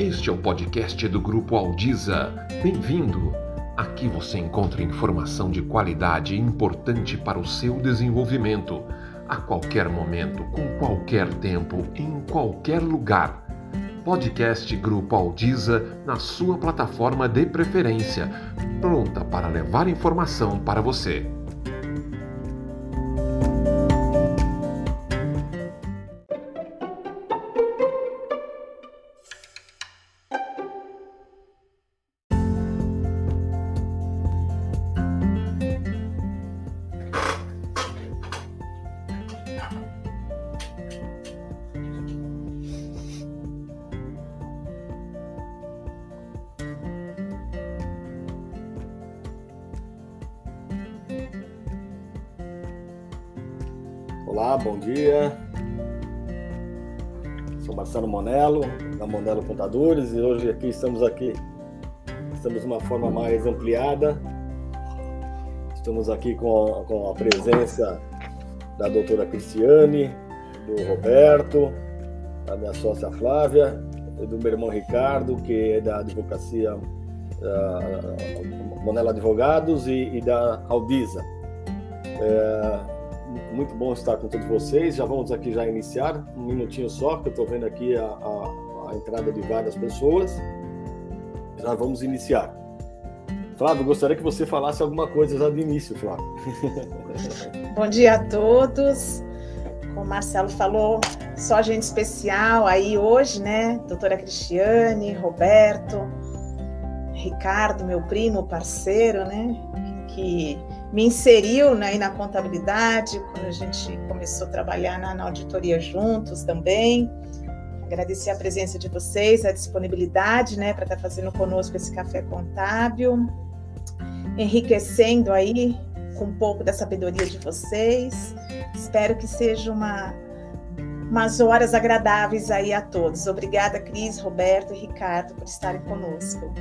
Este é o podcast do Grupo Aldiza. Bem-vindo! Aqui você encontra informação de qualidade importante para o seu desenvolvimento, a qualquer momento, com qualquer tempo, em qualquer lugar. Podcast Grupo Aldiza na sua plataforma de preferência, pronta para levar informação para você. E hoje aqui estamos aqui, estamos de uma forma mais ampliada. Estamos aqui com a, com a presença da doutora Cristiane, do Roberto, da minha sócia Flávia, do meu irmão Ricardo, que é da advocacia uh, Monello Advogados e, e da Aldisa. É, muito bom estar com todos vocês. Já vamos aqui já iniciar, um minutinho só, que eu estou vendo aqui a, a, a, entrada de várias pessoas. Já vamos iniciar. Flávio, gostaria que você falasse alguma coisa já de início, Flávio. Bom dia a todos. Como o Marcelo falou, só gente especial aí hoje, né? Doutora Cristiane, Roberto, Ricardo, meu primo, parceiro, né? Que me inseriu né, na contabilidade, quando a gente começou a trabalhar na, na, auditoria juntos também. Agradecer a presença de vocês, a disponibilidade né, para estar tá fazendo conosco esse café contábil, enriquecendo aí com um pouco da sabedoria de vocês. Espero que seja uma, umas horas agradáveis aí a todos. Obrigada, Cris, Roberto e Ricardo, por estarem conosco.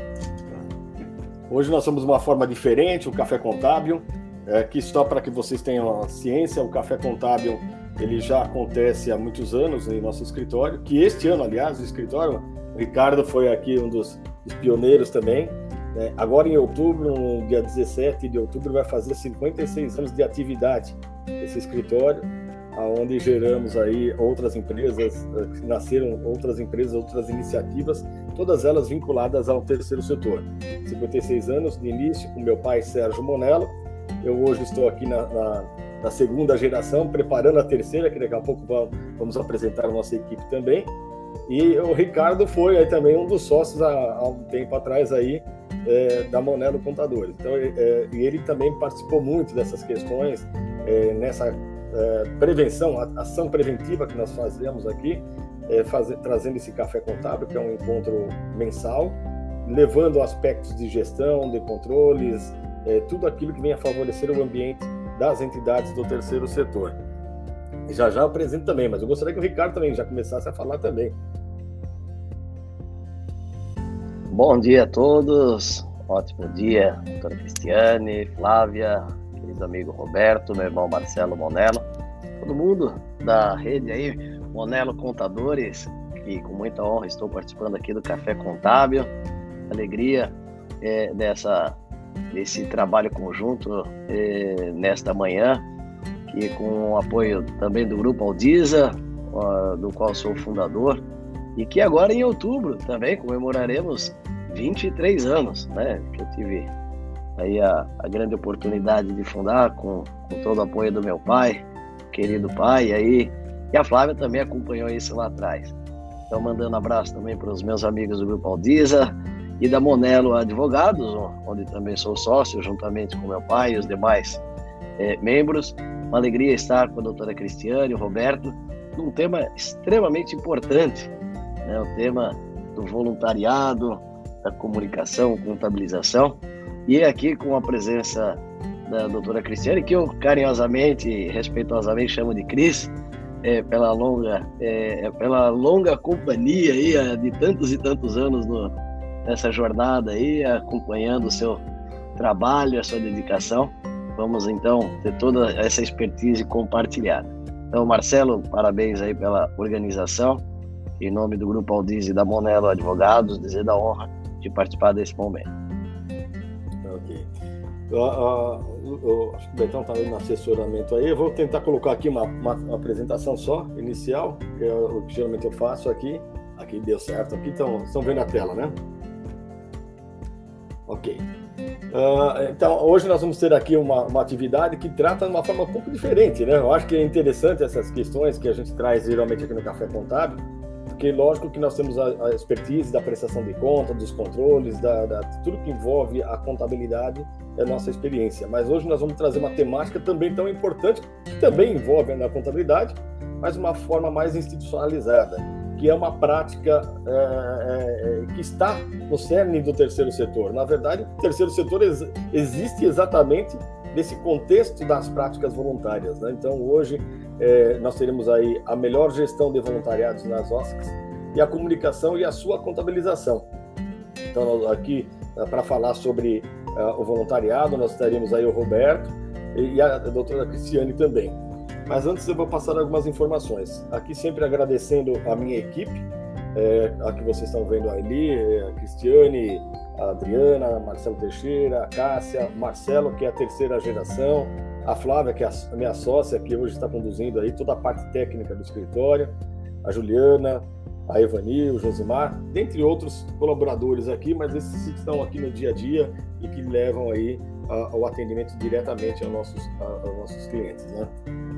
Hoje nós somos uma forma diferente, o Café Contábil, é, que só para que vocês tenham a ciência, o Café Contábil ele já acontece há muitos anos em nosso escritório, que este ano, aliás, o escritório, o Ricardo foi aqui um dos, pioneiros também. Né? Agora em outubro, no dia 17 de outubro, vai fazer 56 anos de atividade esse escritório aonde geramos aí outras empresas, eh, nasceram outras empresas, outras iniciativas, todas elas vinculadas ao terceiro setor. 56 anos de início com meu pai Sérgio Monello. Eu hoje estou aqui na, na, na segunda geração, preparando a terceira, que daqui a pouco vamos, vamos apresentar a nossa equipe também. E o Ricardo foi aí também um dos sócios há, há um tempo atrás aí é, da Monelo Contadores. Então, é, e ele também participou muito dessas questões é, nessa é, prevenção, ação preventiva que nós fazemos aqui, é, fazer, trazendo esse café contábil, que é um encontro mensal, levando aspectos de gestão, de controles, é, tudo aquilo que venha favorecer o ambiente das entidades do terceiro setor. Já já apresento também, mas eu gostaria que o Ricardo também já começasse a falar também. Bom dia a todos, ótimo dia, doutora Cristiane, Flávia, querido amigo Roberto, meu irmão Marcelo Monello, todo mundo da rede aí, Monello Contadores, que com muita honra estou participando aqui do Café Contábil. Alegria é, dessa, desse trabalho conjunto é, nesta manhã, que com o apoio também do Grupo Aldiza, do qual sou fundador, e que agora em outubro também comemoraremos 23 anos, né? Que eu tive aí a, a grande oportunidade de fundar com, com todo o apoio do meu pai, querido pai, aí, e a Flávia também acompanhou isso lá atrás. Então, mandando abraço também para os meus amigos do Grupo Aldiza e da Monelo Advogados, onde também sou sócio, juntamente com meu pai e os demais é, membros. Uma alegria estar com a doutora Cristiane e o Roberto num tema extremamente importante, né? o tema do voluntariado, da comunicação, contabilização. E aqui com a presença da doutora Cristiane, que eu carinhosamente e respeitosamente chamo de Cris, é, pela longa é, é pela longa companhia aí de tantos e tantos anos no, nessa jornada aí, acompanhando o seu trabalho, a sua dedicação. Vamos então ter toda essa expertise compartilhada. Então, Marcelo, parabéns aí pela organização. em nome do Grupo Aldiz e da Monelo Advogados, dizer da honra de participar desse momento. Ok. Uh, acho que o Betão está no assessoramento aí. Eu vou tentar colocar aqui uma, uma, uma, apresentação só, inicial, que é o que geralmente eu faço aqui. Aqui deu certo. Aqui estão vendo a tela, né? Ok. Uh, então, hoje nós vamos ter aqui uma, uma, atividade que trata de uma forma um pouco diferente, né? Eu acho que é interessante essas questões que a gente traz geralmente aqui no Café Contábil, porque lógico que nós temos a, a expertise da prestação de conta, dos controles, da, da, tudo que envolve a contabilidade é a nossa experiência. Mas hoje nós vamos trazer uma temática também tão importante, que também envolve a contabilidade, mas uma forma mais institucionalizada que é uma prática é, é, é, que está no cerne do terceiro setor. Na verdade, o terceiro setor ex existe exatamente nesse contexto das práticas voluntárias. Né? Então, hoje, é, nós teremos aí a melhor gestão de voluntariados nas OSCs e a comunicação e a sua contabilização. Então, aqui, é, para falar sobre uh, o voluntariado, nós teremos aí o Roberto e a doutora Cristiane também. Mas antes eu vou passar algumas informações. Aqui sempre agradecendo a minha equipe, é, a que vocês estão vendo ali, é, a Cristiane, a Adriana, a Marcelo Teixeira, a Cássia, Marcelo, que é a terceira geração, a Flávia, que é a minha sócia, que hoje está conduzindo aí toda a parte técnica do escritório, a Juliana, a Evani, o Josimar, dentre outros colaboradores aqui, mas esses que estão aqui no dia a dia e que levam aí o atendimento diretamente aos nossos, aos nossos clientes. Né?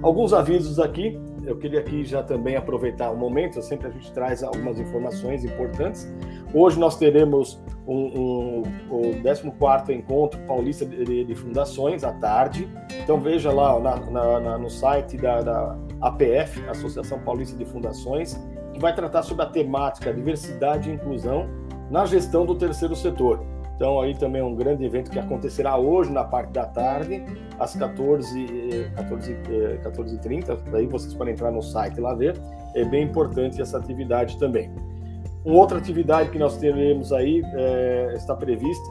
Alguns avisos aqui, eu queria aqui já também aproveitar o momento, sempre a gente traz algumas informações importantes. Hoje nós teremos um, um, o 14 Encontro Paulista de, de, Fundações, à tarde. Então veja lá na, na, na, no site da, da APF, Associação Paulista de Fundações, que vai tratar sobre a temática diversidade e inclusão na gestão do terceiro setor. Então aí também é um grande evento que acontecerá hoje na parte da tarde, às 14 14 14 30 daí vocês podem entrar no site lá ver. É bem importante essa atividade também. Uma outra atividade que nós teremos aí é, está prevista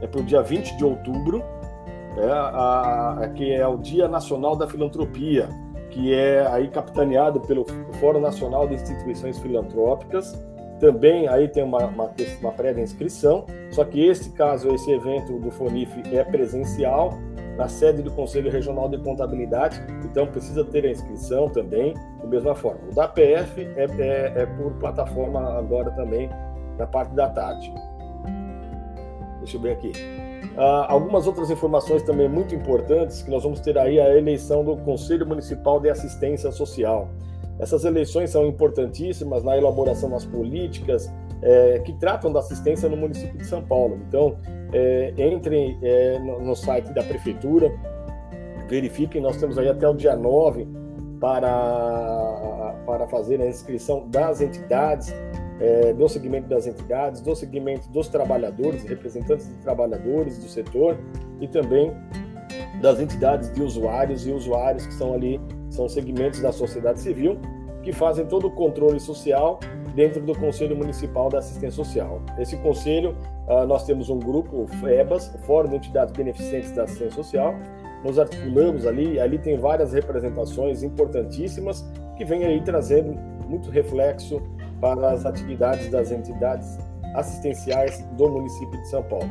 é para o dia 20 de outubro, é, a, a, que é o Dia Nacional da Filantropia, que é aí capitaneado pelo Fórum Nacional de Instituições Filantrópicas também aí tem uma, uma, uma prévia inscrição, só que esse caso, esse evento do FONIF é presencial, na sede do Conselho Regional de Contabilidade, então precisa ter a inscrição também, da mesma forma. O da PF é, é, é por plataforma agora também, na parte da tarde. Deixa eu ver aqui. Uh, algumas outras informações também muito importantes, que nós vamos ter aí a eleição do Conselho Municipal de Assistência Social. Essas eleições são importantíssimas na elaboração das políticas é, que tratam da assistência no município de São Paulo. Então, é, entrem é, no, no, site da prefeitura, verifiquem, nós temos aí até o dia 9 para, para fazer a inscrição das entidades, é, do segmento das entidades, do segmento dos trabalhadores, representantes de trabalhadores do setor e também das entidades de usuários e usuários que são ali são segmentos da sociedade civil que fazem todo o controle social dentro do Conselho Municipal da Assistência Social. Esse conselho, ah, nós temos um grupo, o FEBAS, Fórum de Entidades Beneficentes da Assistência Social, nos articulamos ali, ali tem várias representações importantíssimas que vêm aí trazendo muito reflexo para as atividades das entidades assistenciais do município de São Paulo.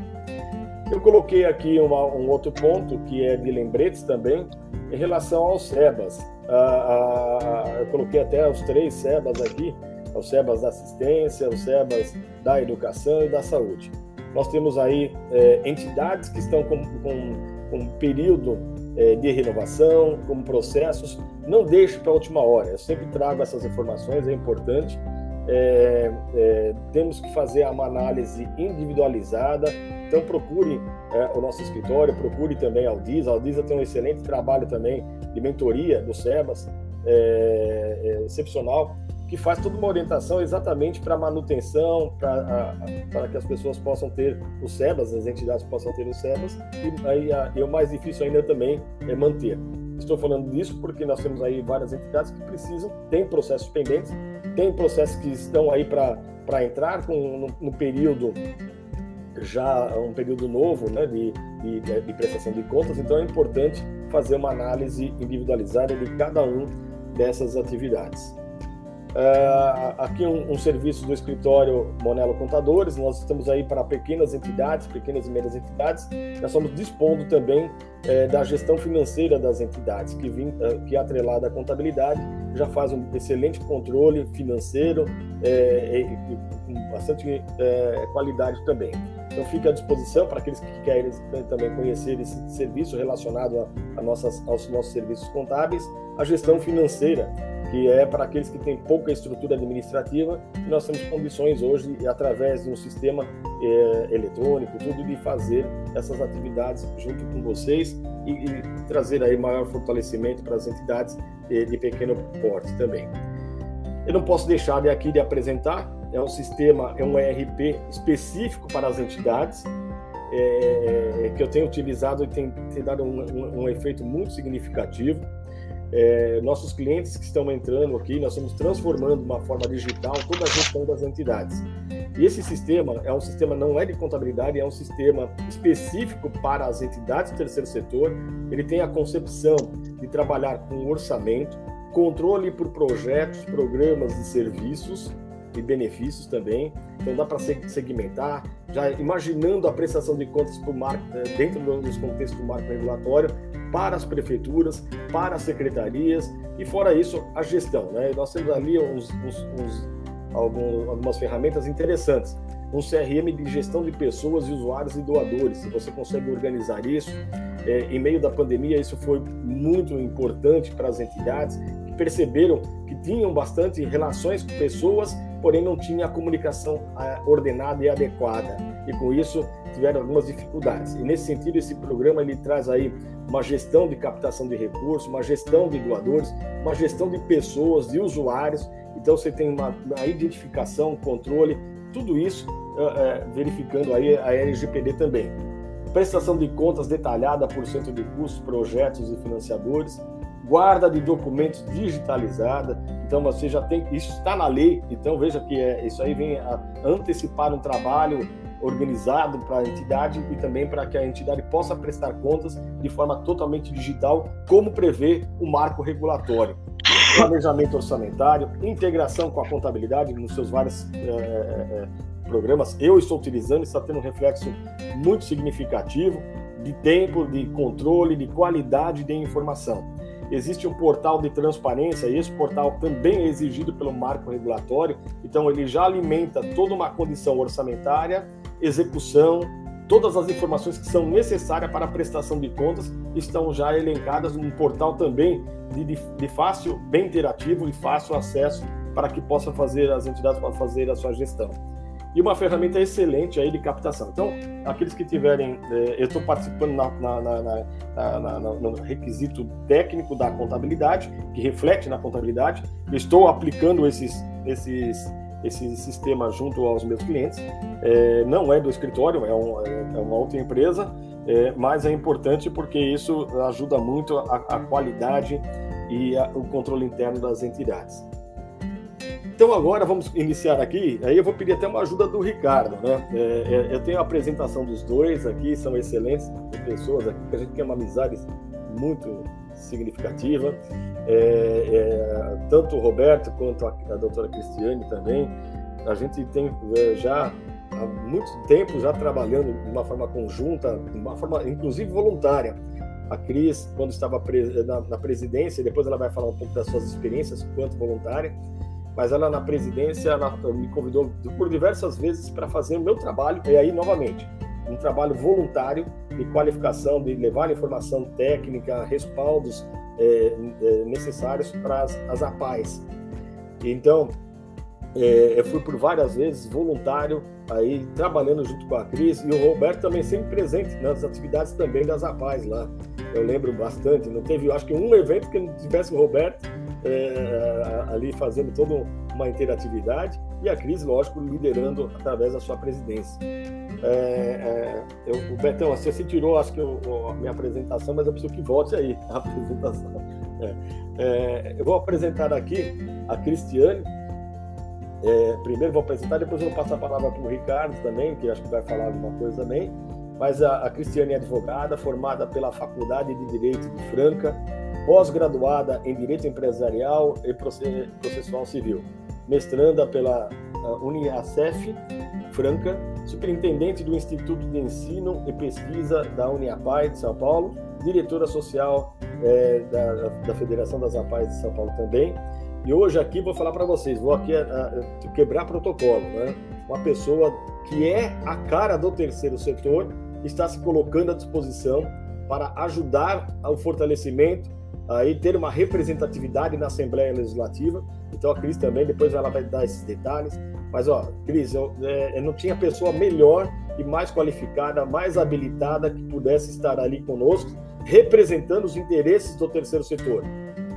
Eu coloquei aqui uma, um outro ponto que é de lembretes também, em relação aos SEBAS. Ah, ah, eu coloquei até os três SEBAS aqui, os SEBAS da assistência, os SEBAS da educação e da saúde. Nós temos aí é, entidades que estão com, com, com um período é, de renovação, com processos. Não deixe para a última hora. Eu sempre trago essas informações, é importante. É, é, temos que fazer uma análise individualizada. Então procure é, o nosso escritório, procure também a Aldisa. A Aldisa tem um excelente trabalho também de mentoria do SEBAS, é, é, excepcional, que faz toda uma orientação exatamente para manutenção, para que as pessoas possam ter os SEBAS, as entidades possam ter os SEBAS, e, aí, a, e o mais difícil ainda também é manter. Estou falando disso porque nós temos aí várias entidades que precisam, têm processos pendentes, tem processos que estão aí para entrar com, no, no, período já um período novo né, de, de, de, prestação de contas, então é importante fazer uma análise individualizada de cada um dessas atividades. Uh, aqui um, um, serviço do escritório Monelo Contadores. Nós estamos aí para pequenas entidades, pequenas e médias entidades. Nós estamos dispondo também eh, da gestão financeira das entidades, que, vim, uh, que é atrelada à contabilidade, já faz um excelente controle financeiro eh, e, e, com bastante qualidade também. Então fica à disposição para aqueles que querem também conhecer esse serviço relacionado a, a nossas, aos nossos serviços contábeis, a gestão financeira que é para aqueles que têm pouca estrutura administrativa, e nós temos condições hoje, através de um sistema é, eletrônico, tudo, de fazer essas atividades junto com vocês e, e trazer aí maior fortalecimento para as entidades de, de pequeno porte também. Eu não posso deixar de aqui de apresentar, é um sistema, é um ERP específico para as entidades, é, que eu tenho utilizado e tem, tem dado um, um, um efeito muito significativo é, nossos clientes que estão entrando aqui, nós estamos transformando de uma forma digital toda a gestão das entidades. E esse sistema é um sistema não é de contabilidade, é um sistema específico para as entidades do terceiro setor. Ele tem a concepção de trabalhar com orçamento, controle por projetos, programas e serviços e benefícios também. Então dá para segmentar, já imaginando a prestação de contas marco, eh, dentro dos contextos do marco regulatório, para as prefeituras, para as secretarias e fora isso a gestão. Né? Nós temos ali uns, uns, uns, algum, algumas ferramentas interessantes. Um CRM de gestão de pessoas usuários e doadores. Se você consegue organizar isso, é, em meio da pandemia, isso foi muito importante para as entidades que perceberam que tinham bastante relações com pessoas, porém não tinha a comunicação é, ordenada e adequada. E com isso tiveram algumas dificuldades. E nesse sentido, esse programa ele traz aí uma gestão de captação de recursos, uma gestão de doadores, uma gestão de pessoas, de usuários. Então você tem uma, uma identificação, controle, tudo isso é, verificando aí a LGPD também. Prestação de contas detalhada por centro de custos, projetos e financiadores, guarda de documentos digitalizada. Então você já tem isso está na lei. Então veja que é, isso aí vem a antecipar um trabalho organizado para a entidade e também para que a entidade possa prestar contas de forma totalmente digital, como prevê o marco regulatório. Planejamento orçamentário, integração com a contabilidade nos seus vários é, é, programas. Eu estou utilizando, está tendo um reflexo muito significativo de tempo, de controle, de qualidade de informação. Existe um portal de transparência, e esse portal também é exigido pelo marco regulatório, então ele já alimenta toda uma condição orçamentária execução, todas as informações que são necessárias para a prestação de contas estão já elencadas num portal também de, de, fácil, bem interativo e fácil acesso para que possam fazer as entidades para fazer a sua gestão. E uma ferramenta excelente aí de captação. Então, aqueles que tiverem, eh, eu estou participando na, na, na, no requisito técnico da contabilidade, que reflete na contabilidade, estou aplicando esses, esses esse sistema junto aos meus clientes. É, não é do escritório, é, um, é uma outra empresa, é, mas é importante porque isso ajuda muito a, a qualidade e a, o controle interno das entidades. Então agora vamos iniciar aqui. Aí eu vou pedir até uma ajuda do Ricardo, né? É, é eu tenho a apresentação dos dois aqui, são excelentes pessoas aqui, que a gente tem uma amizade muito significativa. É, é, tanto o Roberto quanto a, a doutora Cristiane também, a gente tem é, já há muito tempo já trabalhando de uma forma conjunta, de uma forma inclusive voluntária. A Cris, quando estava na, na presidência, depois ela vai falar um pouco das suas experiências quanto voluntária, mas ela na presidência me convidou por diversas vezes para fazer o meu trabalho, e aí novamente, um trabalho voluntário de qualificação, de levar informação técnica, respaldos é, é, necessários para as, as APAES. Então, é, eu fui por várias vezes voluntário aí trabalhando junto com a Cris e o Roberto também sempre presente nas atividades também das APAES lá. Eu lembro bastante, não teve, acho que um evento que não tivesse o Roberto é, ali fazendo toda uma interatividade e a Cris, lógico, liderando através da sua presidência. É, é, eu, o Betão, você tirou, acho que eu, a minha apresentação, mas eu preciso que volte aí a apresentação. É, é, eu vou apresentar aqui a Cristiane. É, primeiro vou apresentar, depois vou passar a palavra para o Ricardo também, que acho que vai falar alguma coisa também. Mas a, a Cristiane é advogada, formada pela Faculdade de Direito de Franca, pós-graduada em Direito Empresarial e Processual Civil, mestranda pela Uniacef Franca, superintendente do Instituto de Ensino e Pesquisa da Uniapai de São Paulo, diretora social é, da, da, Federação das APAES de São Paulo também. E hoje aqui vou falar para vocês, vou aqui a, a, quebrar protocolo, né? Uma pessoa que é a cara do terceiro setor está se colocando à disposição para ajudar ao fortalecimento aí ter uma representatividade na Assembleia Legislativa. Então a Cris também depois ela vai dar esses detalhes. Mas ó, Cris, eu, é, eu não tinha pessoa melhor e mais qualificada, mais habilitada que pudesse estar ali conosco, representando os interesses do terceiro setor.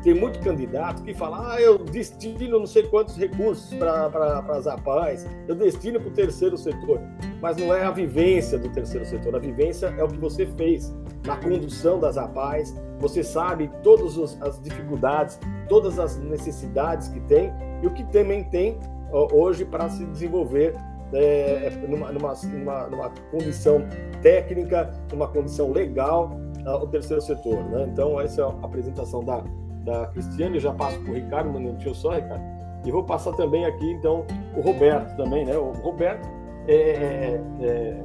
Tem muito candidato que fala: ah, eu destino não sei quantos recursos para as APAES, eu destino para o terceiro setor. Mas não é a vivência do terceiro setor, a vivência é o que você fez na condução das APAES. Você sabe todas as dificuldades, todas as necessidades que tem e o que também tem hoje para se desenvolver é, numa, numa, numa, numa, condição técnica, numa condição legal, uh, o terceiro setor. Né? Então, essa é a apresentação da, da Cristiane, eu já passo para o Ricardo, um minutinho só, Ricardo. E vou passar também aqui, então, o Roberto também, né? O Roberto é, é, é, é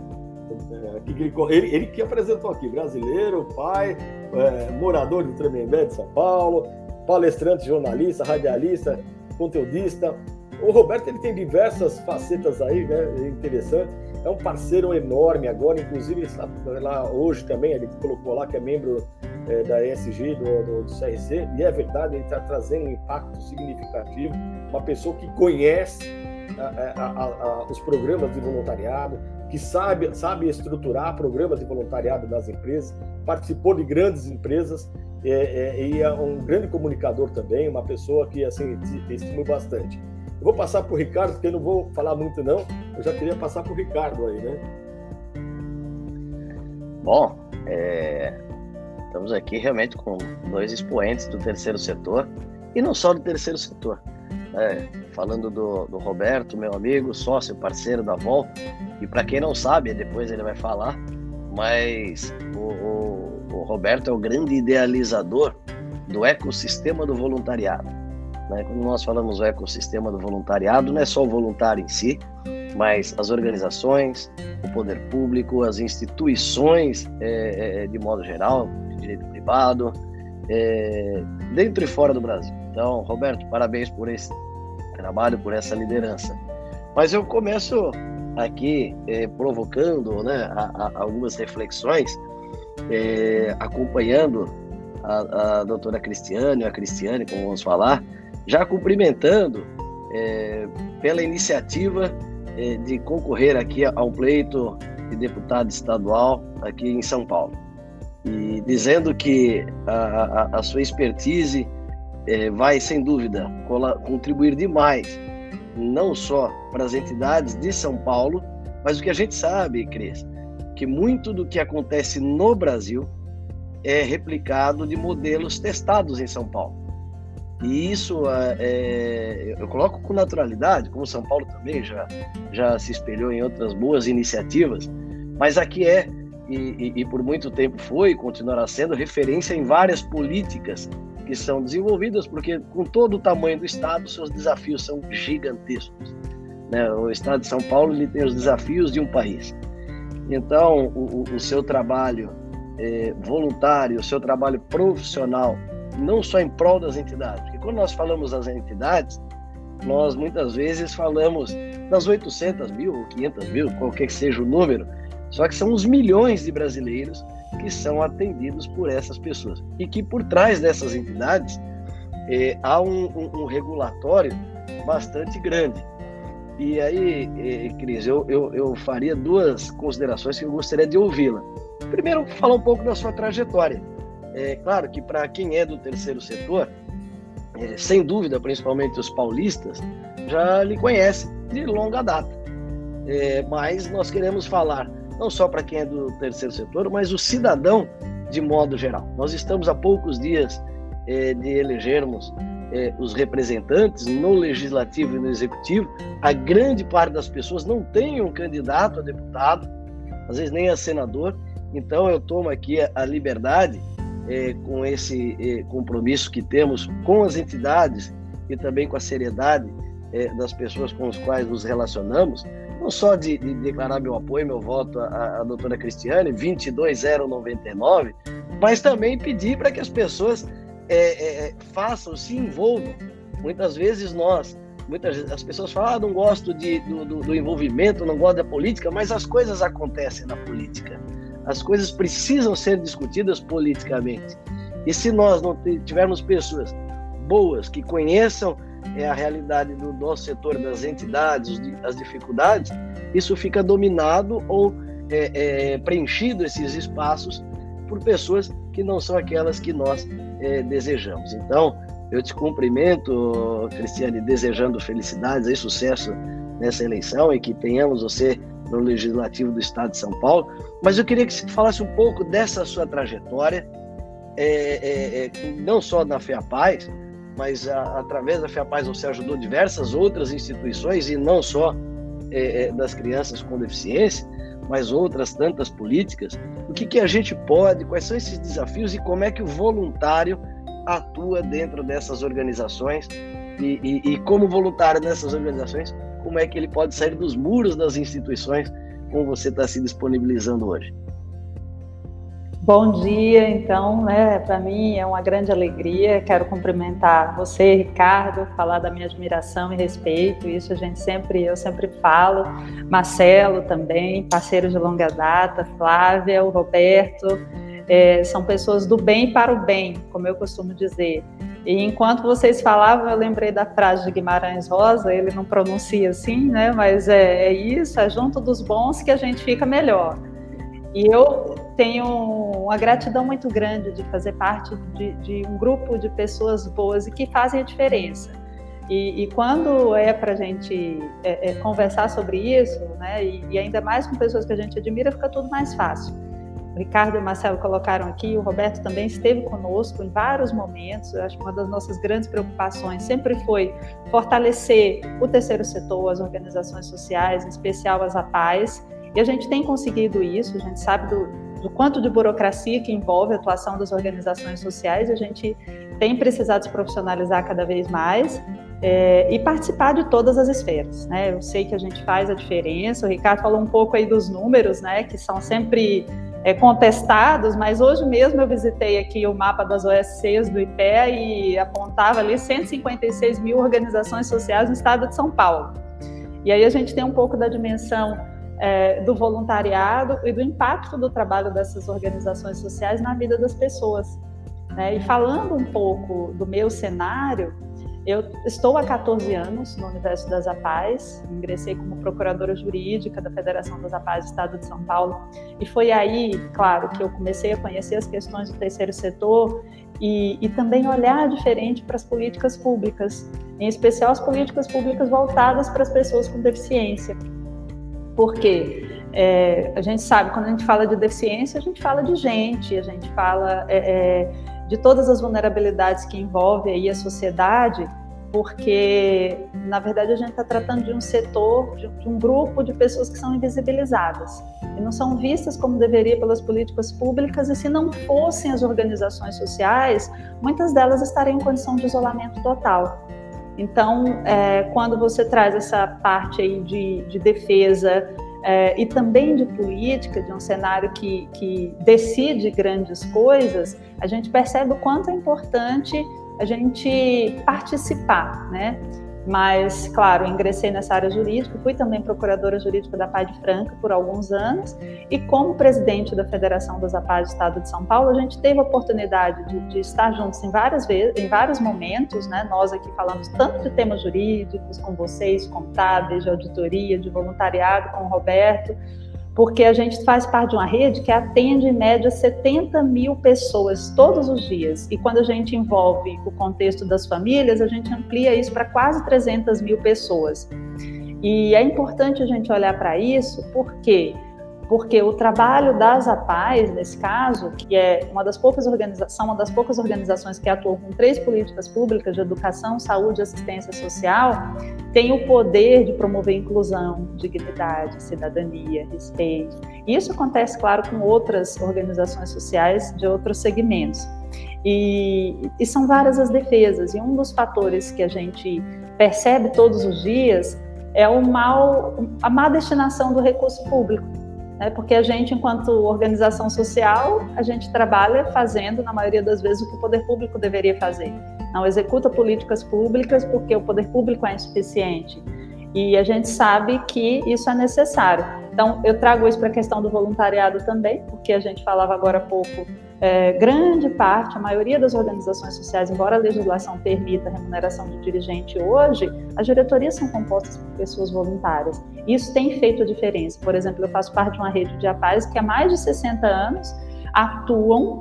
ele, ele, que apresentou aqui, brasileiro, pai, é, morador de Tremembé de São Paulo, palestrante, jornalista, radialista, conteudista. O Roberto ele tem diversas facetas aí, né? Interessante. É um parceiro enorme agora, inclusive está lá hoje também, ele colocou lá que é membro é, da ESG, do, do, do, CRC, e é verdade, ele está trazendo um impacto significativo, uma pessoa que conhece a, a, a, os programas de voluntariado, que sabe, sabe estruturar programas de voluntariado das empresas, participou de grandes empresas é, é, e é um grande comunicador também, uma pessoa que assim estimo bastante. Eu vou passar para o Ricardo, porque eu não vou falar muito não, eu já queria passar para o Ricardo aí, né? Bom, é, Estamos aqui realmente com dois expoentes do terceiro setor e não só do terceiro setor. É, falando do, do, Roberto, meu amigo, sócio, parceiro da Vol, e para quem não sabe, depois ele vai falar, mas o, o, o Roberto é o grande idealizador do ecossistema do voluntariado. Né? Quando nós falamos do ecossistema do voluntariado, não é só o voluntário em si, mas as organizações, o poder público, as instituições é, é, de modo geral, direito privado, é, dentro e fora do Brasil. Então, Roberto, parabéns por esse trabalho, por essa liderança. Mas eu começo aqui é, provocando né, a, a algumas reflexões, é, acompanhando a, a doutora Cristiane, a Cristiane, como vamos falar, já cumprimentando é, pela iniciativa é, de concorrer aqui a um pleito de deputado estadual aqui em São Paulo e dizendo que a, a, a sua expertise é, vai, sem dúvida, contribuir demais, não só para as entidades de São Paulo, mas o que a gente sabe, Cris, que muito do que acontece no Brasil é replicado de modelos testados em São Paulo. E isso é, eu coloco com naturalidade, como São Paulo também já, já se espelhou em outras boas iniciativas, mas aqui é e, e, e por muito tempo foi e continuará sendo referência em várias políticas que são desenvolvidas, porque com todo o tamanho do Estado, seus desafios são gigantescos. Né? O Estado de São Paulo ele tem os desafios de um país. Então, o, o seu trabalho é, voluntário, o seu trabalho profissional, não só em prol das entidades, porque quando nós falamos das entidades, nós muitas vezes falamos das 800 mil ou 500 mil, qualquer que seja o número, só que são os milhões de brasileiros que são atendidos por essas pessoas. E que por trás dessas entidades eh, há um, um, um, regulatório bastante grande. E aí, eh, Cris, eu, eu, eu faria duas considerações que eu gostaria de ouvi-la. Primeiro, falar um pouco da sua trajetória. É claro que para quem é do terceiro setor, é, sem dúvida, principalmente os paulistas, já lhe conhecem de longa data. É, mas nós queremos falar não só para quem é do terceiro setor, mas o cidadão de modo geral. Nós estamos há poucos dias é, de elegermos é, os representantes no legislativo e no executivo. A grande parte das pessoas não tem um candidato a deputado, às vezes nem a senador. Então eu tomo aqui a, a liberdade é, com esse compromisso que temos com as entidades e também com a seriedade das pessoas com as quais nos relacionamos, não só de, de declarar meu apoio, meu voto à, à doutora Cristiane, 22099, mas também pedir para que as pessoas é, é, façam, se envolvam. Muitas vezes nós, muitas as pessoas falam, ah, não gosto de, do, do, do envolvimento, não gosto da política, mas as coisas acontecem na política. As coisas precisam ser discutidas politicamente. E se nós não tivermos pessoas boas que conheçam é, a realidade do nosso setor, das entidades, as dificuldades, isso fica dominado ou é, é, preenchido esses espaços por pessoas que não são aquelas que nós é, desejamos. Então, eu te cumprimento, Cristiane, desejando felicidades e sucesso nessa eleição e que tenhamos você no Legislativo do Estado de São Paulo. Mas eu queria que você falasse um pouco dessa sua trajetória, é, é, é, não só na FEAPAZ, mas a, através da FEAPAZ você ajudou diversas outras instituições e não só é, é, das crianças com deficiência, mas outras tantas políticas. O que, que a gente pode, quais são esses desafios e como é que o voluntário atua dentro dessas organizações e, e, e como voluntário nessas organizações, como é que ele pode sair dos muros das instituições como você está se disponibilizando hoje. Bom dia, então, né? Para mim é uma grande alegria. Quero cumprimentar você, Ricardo, falar da minha admiração e respeito. Isso a gente sempre, eu sempre falo. Marcelo também, parceiro de longa data, Flávia, o Roberto, é, são pessoas do bem para o bem, como eu costumo dizer. E enquanto vocês falavam, eu lembrei da frase de Guimarães Rosa, ele não pronuncia assim, né? Mas é, é isso, é junto dos bons que a gente fica melhor. E eu tenho uma gratidão muito grande de fazer parte de, de um grupo de pessoas boas e que fazem a diferença. E, e quando é para a gente é, é, conversar sobre isso, né, e, e ainda mais com pessoas que a gente admira, fica tudo mais fácil. O Ricardo e o Marcelo colocaram aqui, o Roberto também esteve conosco em vários momentos. Eu acho que uma das nossas grandes preocupações sempre foi fortalecer o terceiro setor, as organizações sociais, em especial as APAES, e a gente tem conseguido isso, a gente sabe do, do quanto de burocracia que envolve a atuação das organizações sociais, a gente tem precisado se profissionalizar cada vez mais é, e participar de todas as esferas. Né? Eu sei que a gente faz a diferença, o Ricardo falou um pouco aí dos números, né, que são sempre é, contestados, mas hoje mesmo eu visitei aqui o mapa das OSCs do IPE e apontava ali 156 mil organizações sociais no estado de São Paulo. E aí a gente tem um pouco da dimensão é, do voluntariado e do impacto do trabalho dessas organizações sociais na vida das pessoas. Né? E falando um pouco do meu cenário, eu estou há 14 anos no universo das APAES, ingressei como procuradora jurídica da Federação das APAES do Estado de São Paulo, e foi aí, claro, que eu comecei a conhecer as questões do terceiro setor e, e também olhar diferente para as políticas públicas, em especial as políticas públicas voltadas para as pessoas com deficiência. Porque é, a gente sabe, quando a gente fala de deficiência, a gente fala de gente, a gente fala. É, é, de todas as vulnerabilidades que envolve aí a sociedade, porque na verdade a gente está tratando de um setor, de, um grupo de pessoas que são invisibilizadas e não são vistas como deveria pelas políticas públicas. E se não fossem as organizações sociais, muitas delas estariam em condição de isolamento total. Então, é, quando você traz essa parte aí de, de defesa é, e também de política, de um cenário que, que decide grandes coisas, a gente percebe o quanto é importante a gente participar, né? Mas, claro, ingressei nessa área jurídica, fui também procuradora jurídica da Paz de Franca por alguns anos, e como presidente da Federação das APAs do Estado de São Paulo, a gente teve a oportunidade de, de estar juntos em várias vezes, em vários momentos, né? Nós aqui falamos tanto de temas jurídicos com vocês, contábeis, de auditoria, de voluntariado com o Roberto, porque a gente faz parte de uma rede que atende em média 70 mil pessoas todos os dias. E quando a gente envolve o contexto das famílias, a gente amplia isso para quase 300 mil pessoas. E é importante a gente olhar para isso, porque porque o trabalho das APAES, nesse caso, que é uma das poucas organizações, uma das poucas organizações que atuam com três políticas públicas de educação, saúde e assistência social, tem o poder de promover inclusão, dignidade, cidadania, respeito. Isso acontece, claro, com outras organizações sociais de outros segmentos. E, e são várias as defesas, e um dos fatores que a gente percebe todos os dias é o mal, a má destinação do recurso público. Né? Porque a gente, enquanto organização social, a gente trabalha fazendo, na maioria das vezes, o que o poder público deveria fazer. Não executa políticas públicas porque o poder público é insuficiente. E a gente sabe que isso é necessário. Então, eu trago isso para a questão do voluntariado também, porque a gente falava agora há pouco é, grande parte, a maioria das organizações sociais, embora a legislação permita a remuneração de dirigente hoje, as diretorias são compostas por pessoas voluntárias. Isso tem feito a diferença. Por exemplo, eu faço parte de uma rede de APAES que há mais de 60 anos atuam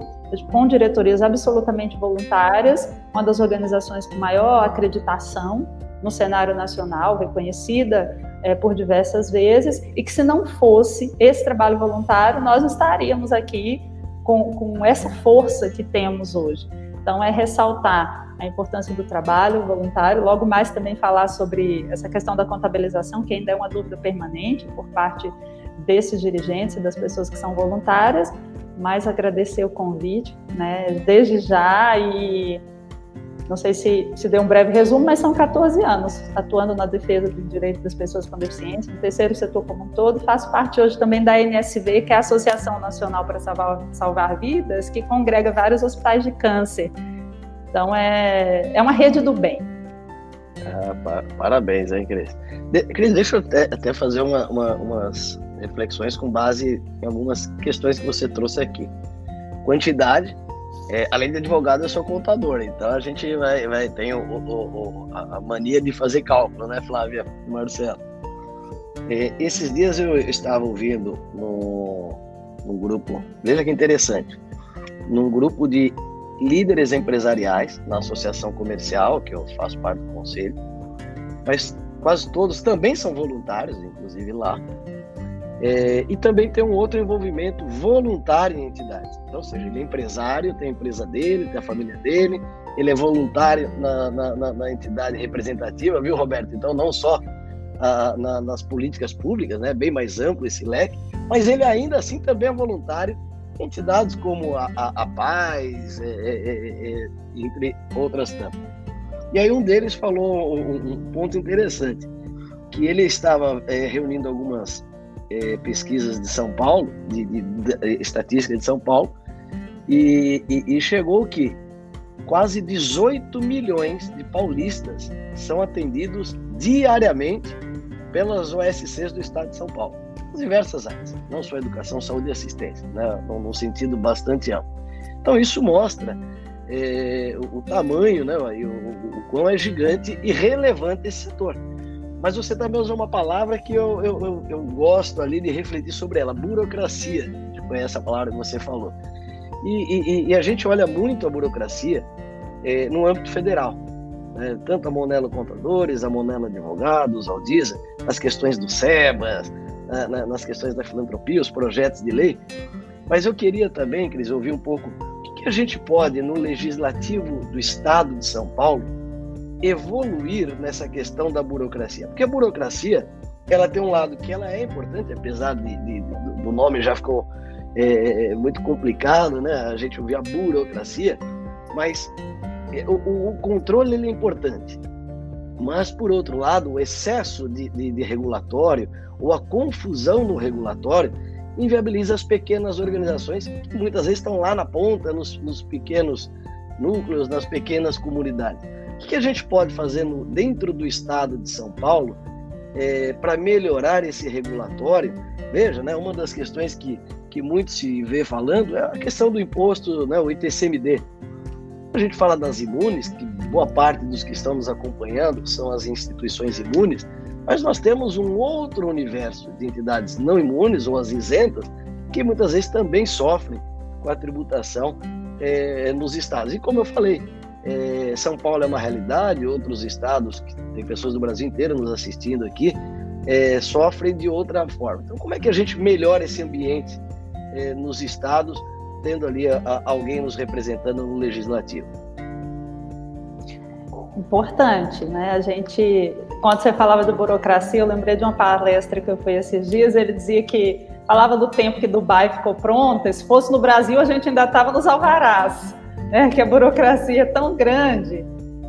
com diretorias absolutamente voluntárias, uma das organizações com maior acreditação no cenário nacional, reconhecida é, por diversas vezes, e que se não fosse esse trabalho voluntário, nós estaríamos aqui com, com essa força que temos hoje. Então, é ressaltar a importância do trabalho voluntário, logo mais também falar sobre essa questão da contabilização, que ainda é uma dúvida permanente por parte desses dirigentes e das pessoas que são voluntárias, mas agradecer o convite, né, desde já e não sei se, se deu um breve resumo, mas são 14 anos atuando na defesa do direito das pessoas com deficiência, no terceiro setor como um todo. Faço parte hoje também da NSV, que é a Associação Nacional para Salvar, Salvar Vidas, que congrega vários hospitais de câncer. Então, é, é uma rede do bem. Ah, parabéns, hein, Cris? De, Cris, deixa eu até, até fazer uma, uma, umas reflexões com base em algumas questões que você trouxe aqui. Quantidade, é, além de advogado, eu sou contador, então a gente vai, vai tem o, o, o, a mania de fazer cálculo, né, Flávia Marcelo? É, esses dias eu estava ouvindo num, num grupo, veja que interessante, num grupo de líderes empresariais na associação comercial, que eu faço parte do conselho, mas quase todos também são voluntários, inclusive lá, é, e também tem um outro envolvimento voluntário em entidades. Então, ou seja, ele é empresário, tem a empresa dele, tem a família dele, ele é voluntário na, na, na, na entidade representativa, viu, Roberto? Então, não só a, na, nas políticas públicas, né, bem mais amplo esse leque, mas ele ainda assim também é voluntário em entidades como a, a, a Paz, é, é, é, é entre outras tantas. E aí um deles falou um, um ponto interessante, que ele estava é, reunindo algumas é, pesquisas de São Paulo, de, de, de, estatística de São Paulo, e, e, e chegou que quase 18 milhões de paulistas são atendidos diariamente pelas OSCs do Estado de São Paulo, diversas áreas, não só educação, saúde e assistência, né, num sentido bastante amplo. Então isso mostra é, o, o, tamanho, né, o, o, o quão é gigante e relevante esse setor. Mas você também usou uma palavra que eu, eu, eu, eu gosto ali de refletir sobre ela, burocracia. Você conhece a palavra que você falou. E, e, e a gente olha muito a burocracia é, no âmbito federal. Né? Tanto a Monelo Contadores, a Monelo Advogados, a Aldisa, nas questões do SEBAS, na, na, nas questões da filantropia, os projetos de lei. Mas eu queria também, Cris, ouvir um pouco o que, que a gente pode, no legislativo do Estado de São Paulo, evoluir nessa questão da burocracia. Porque a burocracia, ela tem um lado que ela é importante, apesar de, de do nome já ficou é, é, muito complicado, né? A gente ouvir a burocracia, mas é, o, o controle é importante. Mas, por outro lado, o excesso de, de, de regulatório ou a confusão no regulatório inviabiliza as pequenas organizações que muitas vezes estão lá na ponta, nos, nos pequenos núcleos, nas pequenas comunidades. O que a gente pode fazer no, dentro do estado de São Paulo é, para melhorar esse regulatório? Veja, né, uma das questões que, que muito se vê falando é a questão do imposto, né, o ITCMD. A gente fala das imunes, que boa parte dos que estão nos acompanhando são as instituições imunes, mas nós temos um outro universo de entidades não imunes ou as isentas, que muitas vezes também sofrem com a tributação é, nos estados. E como eu falei, é, São Paulo é uma realidade, outros estados, tem pessoas do Brasil inteiro nos assistindo aqui, é, sofrem de outra forma. Então, como é que a gente melhora esse ambiente é, nos estados, tendo ali a, a, alguém nos representando no legislativo? Importante, né? A gente, quando você falava de burocracia, eu lembrei de uma palestra que eu fui esses dias, ele dizia que falava do tempo que Dubai ficou pronta, se fosse no Brasil a gente ainda estava nos alvarás, né? que a burocracia é tão grande